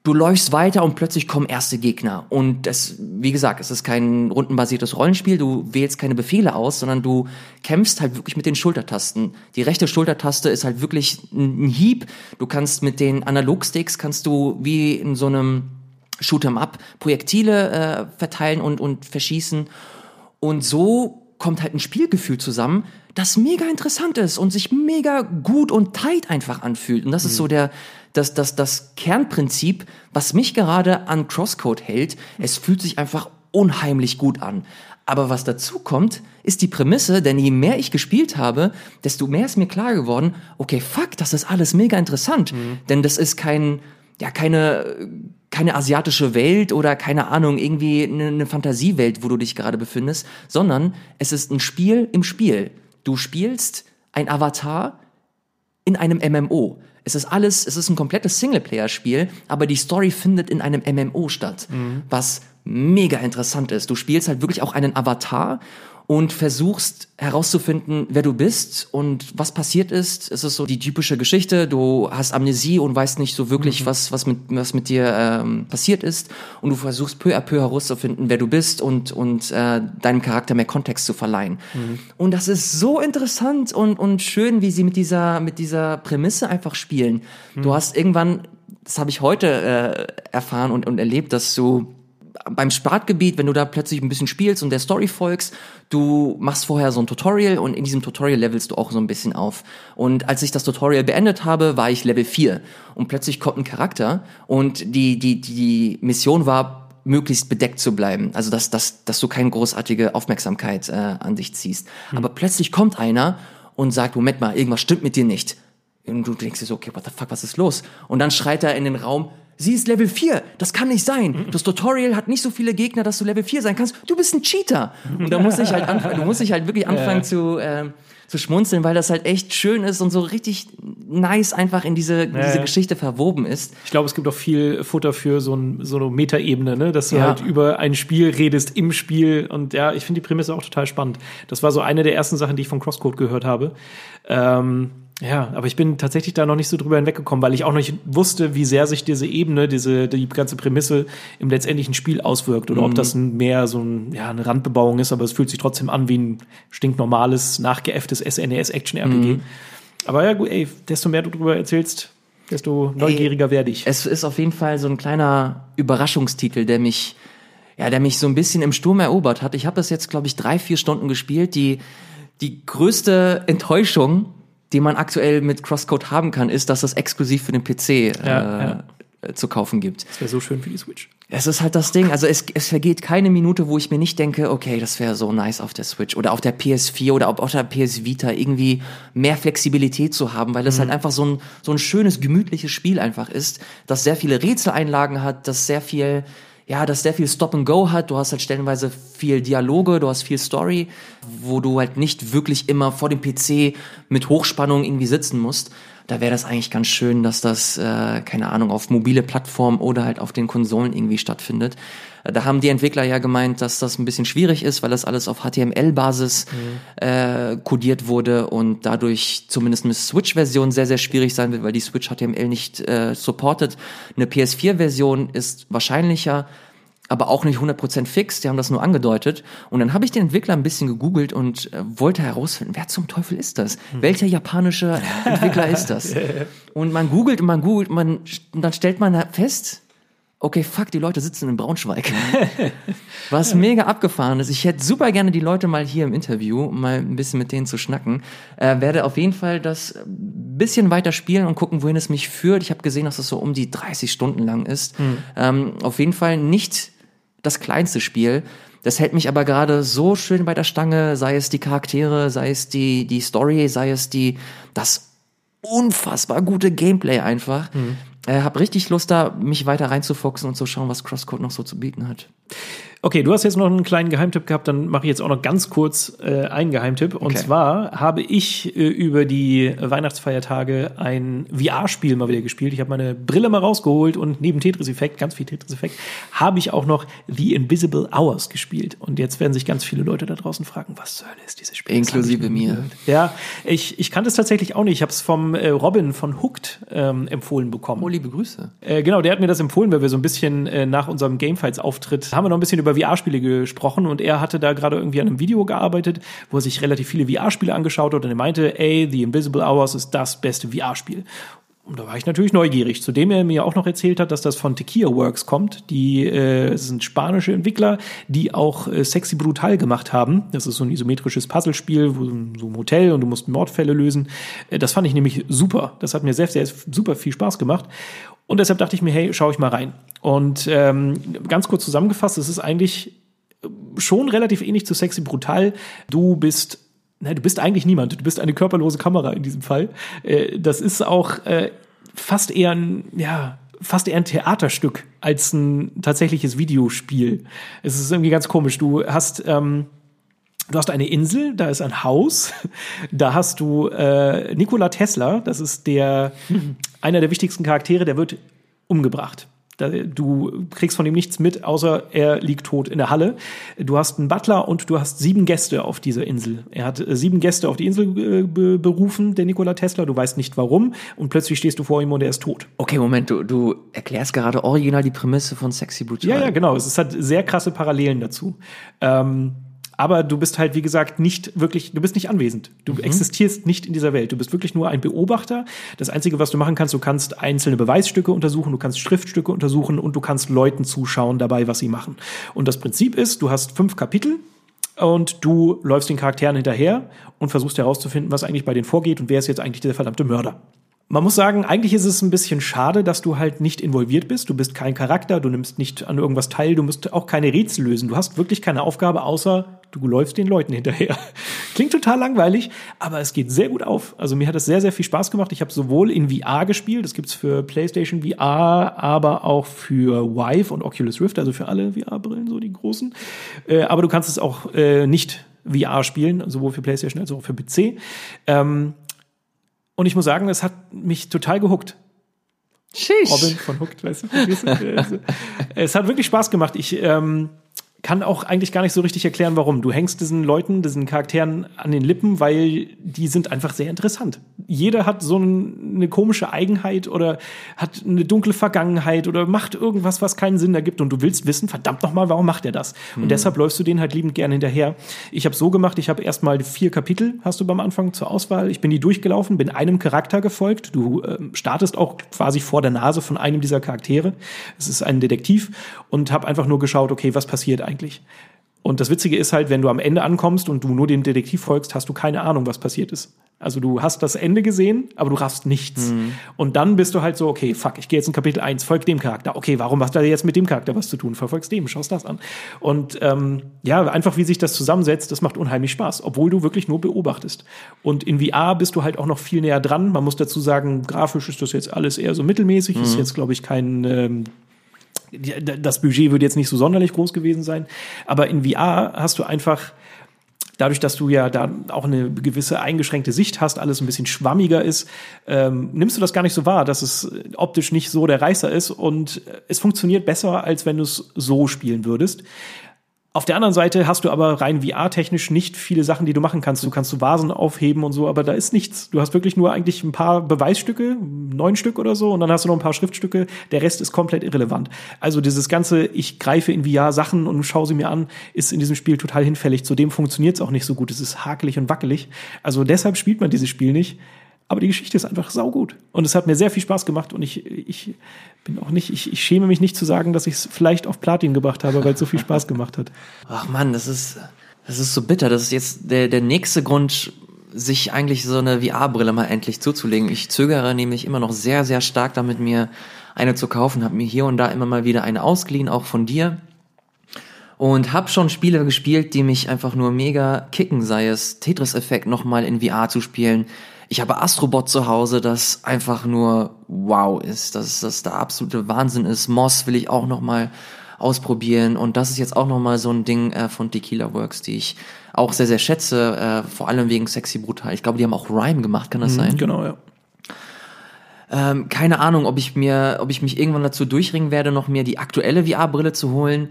du läufst weiter und plötzlich kommen erste Gegner. Und das, wie gesagt, es ist kein rundenbasiertes Rollenspiel, du wählst keine Befehle aus, sondern du kämpfst halt wirklich mit den Schultertasten. Die rechte Schultertaste ist halt wirklich ein Hieb. Du kannst mit den Analogsticks kannst du wie in so einem Shoot'em Up Projektile äh, verteilen und, und verschießen. Und so kommt halt ein Spielgefühl zusammen, das mega interessant ist und sich mega gut und tight einfach anfühlt. Und das mhm. ist so der, das, das, das Kernprinzip, was mich gerade an Crosscode hält. Es fühlt sich einfach unheimlich gut an. Aber was dazu kommt, ist die Prämisse, denn je mehr ich gespielt habe, desto mehr ist mir klar geworden, okay, fuck, das ist alles mega interessant. Mhm. Denn das ist kein, ja, keine, keine asiatische Welt oder keine Ahnung, irgendwie eine, eine Fantasiewelt, wo du dich gerade befindest, sondern es ist ein Spiel im Spiel. Du spielst ein Avatar in einem MMO. Es ist alles, es ist ein komplettes Singleplayer-Spiel, aber die Story findet in einem MMO statt, mhm. was mega interessant ist. Du spielst halt wirklich auch einen Avatar und versuchst herauszufinden, wer du bist und was passiert ist. Es ist so die typische Geschichte. Du hast Amnesie und weißt nicht so wirklich, mhm. was, was, mit, was mit dir ähm, passiert ist. Und du versuchst peu à peu herauszufinden, wer du bist und, und äh, deinem Charakter mehr Kontext zu verleihen. Mhm. Und das ist so interessant und, und schön, wie sie mit dieser, mit dieser Prämisse einfach spielen. Mhm. Du hast irgendwann, das habe ich heute äh, erfahren und, und erlebt, dass du beim Startgebiet, wenn du da plötzlich ein bisschen spielst und der Story folgst, du machst vorher so ein Tutorial und in diesem Tutorial levelst du auch so ein bisschen auf. Und als ich das Tutorial beendet habe, war ich Level 4 und plötzlich kommt ein Charakter und die, die, die Mission war, möglichst bedeckt zu bleiben. Also, dass, dass, dass du keine großartige Aufmerksamkeit äh, an dich ziehst. Hm. Aber plötzlich kommt einer und sagt, Moment mal, irgendwas stimmt mit dir nicht. Und du denkst dir so, okay, what the fuck, was ist los? Und dann schreit er in den Raum, Sie ist Level 4. Das kann nicht sein. Das Tutorial hat nicht so viele Gegner, dass du Level 4 sein kannst. Du bist ein Cheater. Und da muss ich halt anfangen, du musst dich halt wirklich anfangen zu, äh, zu schmunzeln, weil das halt echt schön ist und so richtig nice einfach in diese, ja, diese Geschichte verwoben ist. Ich glaube, es gibt auch viel Futter für so, ein, so eine Metaebene, ne? dass du ja. halt über ein Spiel redest im Spiel. Und ja, ich finde die Prämisse auch total spannend. Das war so eine der ersten Sachen, die ich von Crosscode gehört habe. Ähm, ja, aber ich bin tatsächlich da noch nicht so drüber hinweggekommen, weil ich auch noch nicht wusste, wie sehr sich diese Ebene, diese die ganze Prämisse im letztendlichen Spiel auswirkt oder mhm. ob das mehr so ein, ja, eine Randbebauung ist, aber es fühlt sich trotzdem an wie ein stinknormales, nachgeäfftes SNES-Action-RPG. Mhm. Aber ja, gut, ey, desto mehr du darüber erzählst, desto neugieriger ey, werde ich. Es ist auf jeden Fall so ein kleiner Überraschungstitel, der mich, ja, der mich so ein bisschen im Sturm erobert hat. Ich habe das jetzt, glaube ich, drei, vier Stunden gespielt. Die, die größte Enttäuschung die man aktuell mit Crosscode haben kann, ist, dass es exklusiv für den PC äh, ja, ja. zu kaufen gibt. Das wäre so schön für die Switch. Es ist halt das Ding. Also es, es vergeht keine Minute, wo ich mir nicht denke, okay, das wäre so nice auf der Switch oder auf der PS4 oder auf der PS Vita irgendwie mehr Flexibilität zu haben, weil es mhm. halt einfach so ein, so ein schönes, gemütliches Spiel einfach ist, das sehr viele Rätseleinlagen hat, das sehr viel ja, das sehr viel Stop and Go hat. Du hast halt stellenweise viel Dialoge, du hast viel Story, wo du halt nicht wirklich immer vor dem PC mit Hochspannung irgendwie sitzen musst. Da wäre das eigentlich ganz schön, dass das, äh, keine Ahnung, auf mobile Plattformen oder halt auf den Konsolen irgendwie stattfindet. Da haben die Entwickler ja gemeint, dass das ein bisschen schwierig ist, weil das alles auf HTML-Basis mhm. äh, codiert wurde und dadurch zumindest eine Switch-Version sehr, sehr schwierig sein wird, weil die Switch HTML nicht äh, supportet. Eine PS4-Version ist wahrscheinlicher, aber auch nicht 100% fix, die haben das nur angedeutet. Und dann habe ich den Entwickler ein bisschen gegoogelt und äh, wollte herausfinden, wer zum Teufel ist das? Hm. Welcher japanische Entwickler ist das? Und man googelt und man googelt man, und dann stellt man fest, okay, fuck, die Leute sitzen in Braunschweig. Was mega abgefahren ist. Ich hätte super gerne die Leute mal hier im Interview, mal ein bisschen mit denen zu schnacken. Äh, werde auf jeden Fall das bisschen weiter spielen und gucken, wohin es mich führt. Ich habe gesehen, dass es das so um die 30 Stunden lang ist. Mhm. Ähm, auf jeden Fall nicht das kleinste Spiel. Das hält mich aber gerade so schön bei der Stange, sei es die Charaktere, sei es die, die Story, sei es die, das unfassbar gute Gameplay einfach. Mhm äh, habe richtig Lust da, mich weiter reinzufuchsen und zu schauen, was Crosscode noch so zu bieten hat. Okay, du hast jetzt noch einen kleinen Geheimtipp gehabt, dann mache ich jetzt auch noch ganz kurz äh, einen Geheimtipp. Und okay. zwar habe ich äh, über die Weihnachtsfeiertage ein VR-Spiel mal wieder gespielt. Ich habe meine Brille mal rausgeholt und neben Tetris-Effekt, ganz viel Tetris-Effekt, habe ich auch noch The Invisible Hours gespielt. Und jetzt werden sich ganz viele Leute da draußen fragen, was soll ist dieses Spiel? Inklusive mir. Ja, ich, ich kannte es tatsächlich auch nicht. Ich habe es vom äh, Robin von Hooked ähm, empfohlen bekommen. Oh, liebe Grüße. Äh, genau, der hat mir das empfohlen, weil wir so ein bisschen äh, nach unserem Gamefights-Auftritt haben wir noch ein bisschen über über VR-Spiele gesprochen und er hatte da gerade irgendwie an einem Video gearbeitet, wo er sich relativ viele VR-Spiele angeschaut hat und er meinte, ey, The Invisible Hours ist das beste VR-Spiel. Und da war ich natürlich neugierig. Zudem er mir auch noch erzählt hat, dass das von Tequila Works kommt. Die äh, sind spanische Entwickler, die auch äh, Sexy Brutal gemacht haben. Das ist so ein isometrisches Puzzlespiel, wo so ein Hotel und du musst Mordfälle lösen. Äh, das fand ich nämlich super. Das hat mir sehr, sehr super viel Spaß gemacht. Und deshalb dachte ich mir, hey, schau ich mal rein. Und ähm, ganz kurz zusammengefasst, es ist eigentlich schon relativ ähnlich zu Sexy Brutal. Du bist na, du bist eigentlich niemand. Du bist eine körperlose Kamera in diesem Fall. Äh, das ist auch äh, fast eher ein, ja, fast eher ein Theaterstück als ein tatsächliches Videospiel. Es ist irgendwie ganz komisch. Du hast ähm, Du hast eine Insel, da ist ein Haus, da hast du äh, Nikola Tesla, das ist der einer der wichtigsten Charaktere, der wird umgebracht. Du kriegst von ihm nichts mit, außer er liegt tot in der Halle. Du hast einen Butler und du hast sieben Gäste auf dieser Insel. Er hat äh, sieben Gäste auf die Insel äh, berufen, der Nikola Tesla. Du weißt nicht warum. Und plötzlich stehst du vor ihm und er ist tot. Okay, Moment, du, du erklärst gerade original die Prämisse von Sexy Brutal. Ja, ja, genau. Es hat sehr krasse Parallelen dazu. Ähm, aber du bist halt, wie gesagt, nicht wirklich, du bist nicht anwesend. Du mhm. existierst nicht in dieser Welt. Du bist wirklich nur ein Beobachter. Das Einzige, was du machen kannst, du kannst einzelne Beweisstücke untersuchen, du kannst Schriftstücke untersuchen und du kannst Leuten zuschauen dabei, was sie machen. Und das Prinzip ist, du hast fünf Kapitel und du läufst den Charakteren hinterher und versuchst herauszufinden, was eigentlich bei denen vorgeht und wer ist jetzt eigentlich der verdammte Mörder. Man muss sagen, eigentlich ist es ein bisschen schade, dass du halt nicht involviert bist. Du bist kein Charakter, du nimmst nicht an irgendwas teil, du musst auch keine Rätsel lösen. Du hast wirklich keine Aufgabe, außer du läufst den Leuten hinterher. Klingt total langweilig, aber es geht sehr gut auf. Also mir hat es sehr, sehr viel Spaß gemacht. Ich habe sowohl in VR gespielt, das gibt's für PlayStation VR, aber auch für Vive und Oculus Rift, also für alle VR-Brillen, so die großen. Äh, aber du kannst es auch äh, nicht VR spielen, sowohl für PlayStation als auch für PC. Ähm, und ich muss sagen, es hat mich total gehuckt. Sheesh. Robin von Hooked, weißt du? Es hat wirklich Spaß gemacht. Ich ähm, kann auch eigentlich gar nicht so richtig erklären, warum. Du hängst diesen Leuten, diesen Charakteren an den Lippen, weil die sind einfach sehr interessant. Jeder hat so eine komische Eigenheit oder hat eine dunkle Vergangenheit oder macht irgendwas, was keinen Sinn ergibt und du willst wissen, verdammt nochmal, warum macht er das? Und mhm. deshalb läufst du denen halt liebend gerne hinterher. Ich habe so gemacht, ich habe erstmal vier Kapitel, hast du beim Anfang zur Auswahl. Ich bin die durchgelaufen, bin einem Charakter gefolgt. Du äh, startest auch quasi vor der Nase von einem dieser Charaktere. Es ist ein Detektiv und habe einfach nur geschaut, okay, was passiert eigentlich. Und das Witzige ist halt, wenn du am Ende ankommst und du nur dem Detektiv folgst, hast du keine Ahnung, was passiert ist. Also du hast das Ende gesehen, aber du raffst nichts. Mhm. Und dann bist du halt so, okay, fuck, ich gehe jetzt in Kapitel 1, folg dem Charakter. Okay, warum hast du jetzt mit dem Charakter was zu tun? Verfolgst dem, schaust das an. Und ähm, ja, einfach wie sich das zusammensetzt, das macht unheimlich Spaß, obwohl du wirklich nur beobachtest. Und in VR bist du halt auch noch viel näher dran. Man muss dazu sagen, grafisch ist das jetzt alles eher so mittelmäßig. Mhm. Ist jetzt, glaube ich, kein ähm, das Budget wird jetzt nicht so sonderlich groß gewesen sein, aber in VR hast du einfach dadurch, dass du ja da auch eine gewisse eingeschränkte Sicht hast, alles ein bisschen schwammiger ist, ähm, nimmst du das gar nicht so wahr, dass es optisch nicht so der Reißer ist und es funktioniert besser, als wenn du es so spielen würdest. Auf der anderen Seite hast du aber rein VR-technisch nicht viele Sachen, die du machen kannst. Du kannst du Vasen aufheben und so, aber da ist nichts. Du hast wirklich nur eigentlich ein paar Beweisstücke, neun Stück oder so, und dann hast du noch ein paar Schriftstücke. Der Rest ist komplett irrelevant. Also dieses ganze, ich greife in VR Sachen und schaue sie mir an, ist in diesem Spiel total hinfällig. Zudem funktioniert es auch nicht so gut. Es ist hakelig und wackelig. Also deshalb spielt man dieses Spiel nicht. Aber die Geschichte ist einfach saugut. Und es hat mir sehr viel Spaß gemacht und ich, ich bin auch nicht, ich, ich schäme mich nicht zu sagen, dass ich es vielleicht auf Platin gebracht habe, weil es so viel Spaß gemacht hat. Ach man, das ist, das ist so bitter. Das ist jetzt der, der nächste Grund, sich eigentlich so eine VR-Brille mal endlich zuzulegen. Ich zögere nämlich immer noch sehr, sehr stark damit, mir eine zu kaufen, habe mir hier und da immer mal wieder eine ausgeliehen, auch von dir. Und habe schon Spiele gespielt, die mich einfach nur mega kicken, sei es Tetris-Effekt nochmal in VR zu spielen, ich habe Astrobot zu Hause, das einfach nur wow ist, dass das der absolute Wahnsinn ist. Moss will ich auch noch mal ausprobieren und das ist jetzt auch noch mal so ein Ding äh, von Tequila Works, die ich auch sehr sehr schätze, äh, vor allem wegen Sexy Brutal. Ich glaube, die haben auch Rhyme gemacht, kann das mhm, sein? Genau, ja. Ähm, keine Ahnung, ob ich mir, ob ich mich irgendwann dazu durchringen werde, noch mir die aktuelle VR-Brille zu holen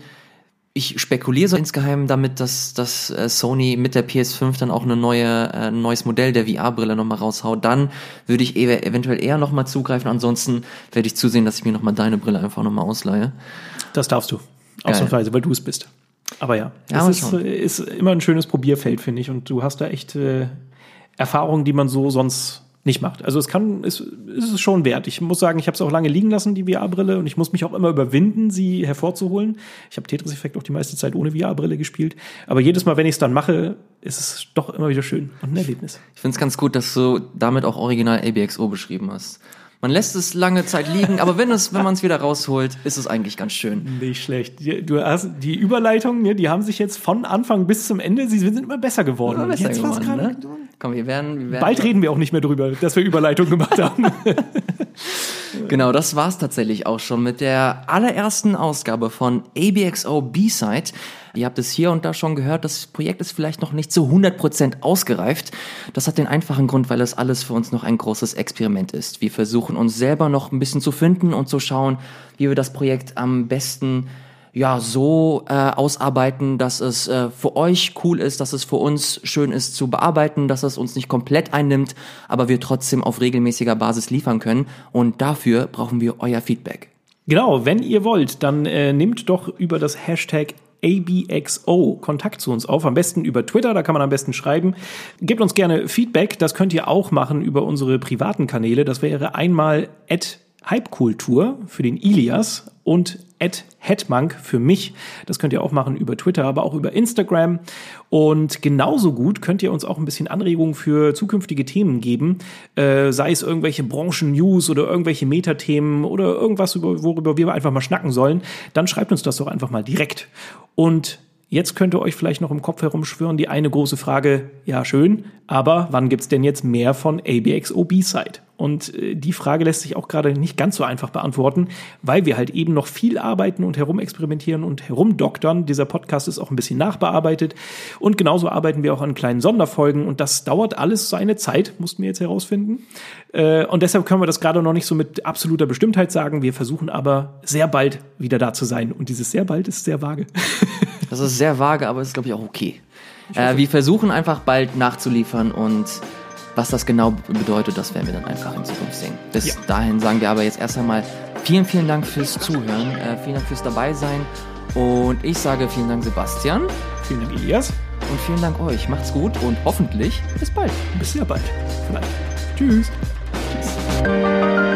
ich spekuliere so insgeheim damit, dass, dass äh, Sony mit der PS5 dann auch eine neue, äh, ein neues Modell der VR-Brille nochmal raushaut. Dann würde ich ev eventuell eher nochmal zugreifen. Ansonsten werde ich zusehen, dass ich mir nochmal deine Brille einfach nochmal ausleihe. Das darfst du. Ausnahmsweise, weil du es bist. Aber ja, ja es ist, ist, immer ein schönes Probierfeld, finde ich. Und du hast da echt äh, Erfahrungen, die man so sonst nicht macht. Also es kann, es, es ist schon wert. Ich muss sagen, ich habe es auch lange liegen lassen, die VR-Brille, und ich muss mich auch immer überwinden, sie hervorzuholen. Ich habe Tetris Effekt auch die meiste Zeit ohne VR-Brille gespielt. Aber jedes Mal, wenn ich es dann mache, ist es doch immer wieder schön und ein Erlebnis. Ich finde es ganz gut, dass du damit auch original ABXO beschrieben hast. Man lässt es lange Zeit liegen, aber wenn es, wenn man es wieder rausholt, ist es eigentlich ganz schön. Nicht schlecht. Du hast die Überleitungen, die haben sich jetzt von Anfang bis zum Ende, sie sind immer besser geworden. Immer besser geworden, ne? Komm, wir werden, wir werden Bald reden wir auch nicht mehr drüber, dass wir Überleitung gemacht haben. Genau, das war's tatsächlich auch schon mit der allerersten Ausgabe von ABXO B-Side. Ihr habt es hier und da schon gehört, das Projekt ist vielleicht noch nicht zu 100% ausgereift. Das hat den einfachen Grund, weil es alles für uns noch ein großes Experiment ist. Wir versuchen uns selber noch ein bisschen zu finden und zu schauen, wie wir das Projekt am besten ja so äh, ausarbeiten, dass es äh, für euch cool ist, dass es für uns schön ist zu bearbeiten, dass es uns nicht komplett einnimmt, aber wir trotzdem auf regelmäßiger Basis liefern können. Und dafür brauchen wir euer Feedback. Genau, wenn ihr wollt, dann äh, nehmt doch über das Hashtag ABXO Kontakt zu uns auf. Am besten über Twitter, da kann man am besten schreiben. Gebt uns gerne Feedback, das könnt ihr auch machen über unsere privaten Kanäle. Das wäre einmal at Hypekultur für den Ilias und at Hetmank für mich. Das könnt ihr auch machen über Twitter, aber auch über Instagram. Und genauso gut könnt ihr uns auch ein bisschen Anregungen für zukünftige Themen geben, äh, sei es irgendwelche Branchen-News oder irgendwelche Metathemen oder irgendwas, worüber wir einfach mal schnacken sollen. Dann schreibt uns das doch einfach mal direkt. Und Jetzt könnt ihr euch vielleicht noch im Kopf herumschwören, die eine große Frage, ja schön, aber wann gibt's denn jetzt mehr von ABXO B-Side? Und äh, die Frage lässt sich auch gerade nicht ganz so einfach beantworten, weil wir halt eben noch viel arbeiten und herumexperimentieren und herumdoktern. Dieser Podcast ist auch ein bisschen nachbearbeitet. Und genauso arbeiten wir auch an kleinen Sonderfolgen. Und das dauert alles seine Zeit, mussten wir jetzt herausfinden. Äh, und deshalb können wir das gerade noch nicht so mit absoluter Bestimmtheit sagen. Wir versuchen aber sehr bald wieder da zu sein. Und dieses sehr bald ist sehr vage. Das ist sehr vage, aber es ist, glaube ich, auch okay. Äh, wir versuchen einfach bald nachzuliefern und was das genau bedeutet, das werden wir dann einfach in Zukunft sehen. Bis ja. dahin sagen wir aber jetzt erst einmal vielen, vielen Dank fürs Zuhören, äh, vielen Dank fürs Dabeisein und ich sage vielen Dank Sebastian. Vielen Dank Elias. Und vielen Dank euch. Macht's gut und hoffentlich bis bald. Bis sehr bald. Vielleicht. Tschüss. Tschüss.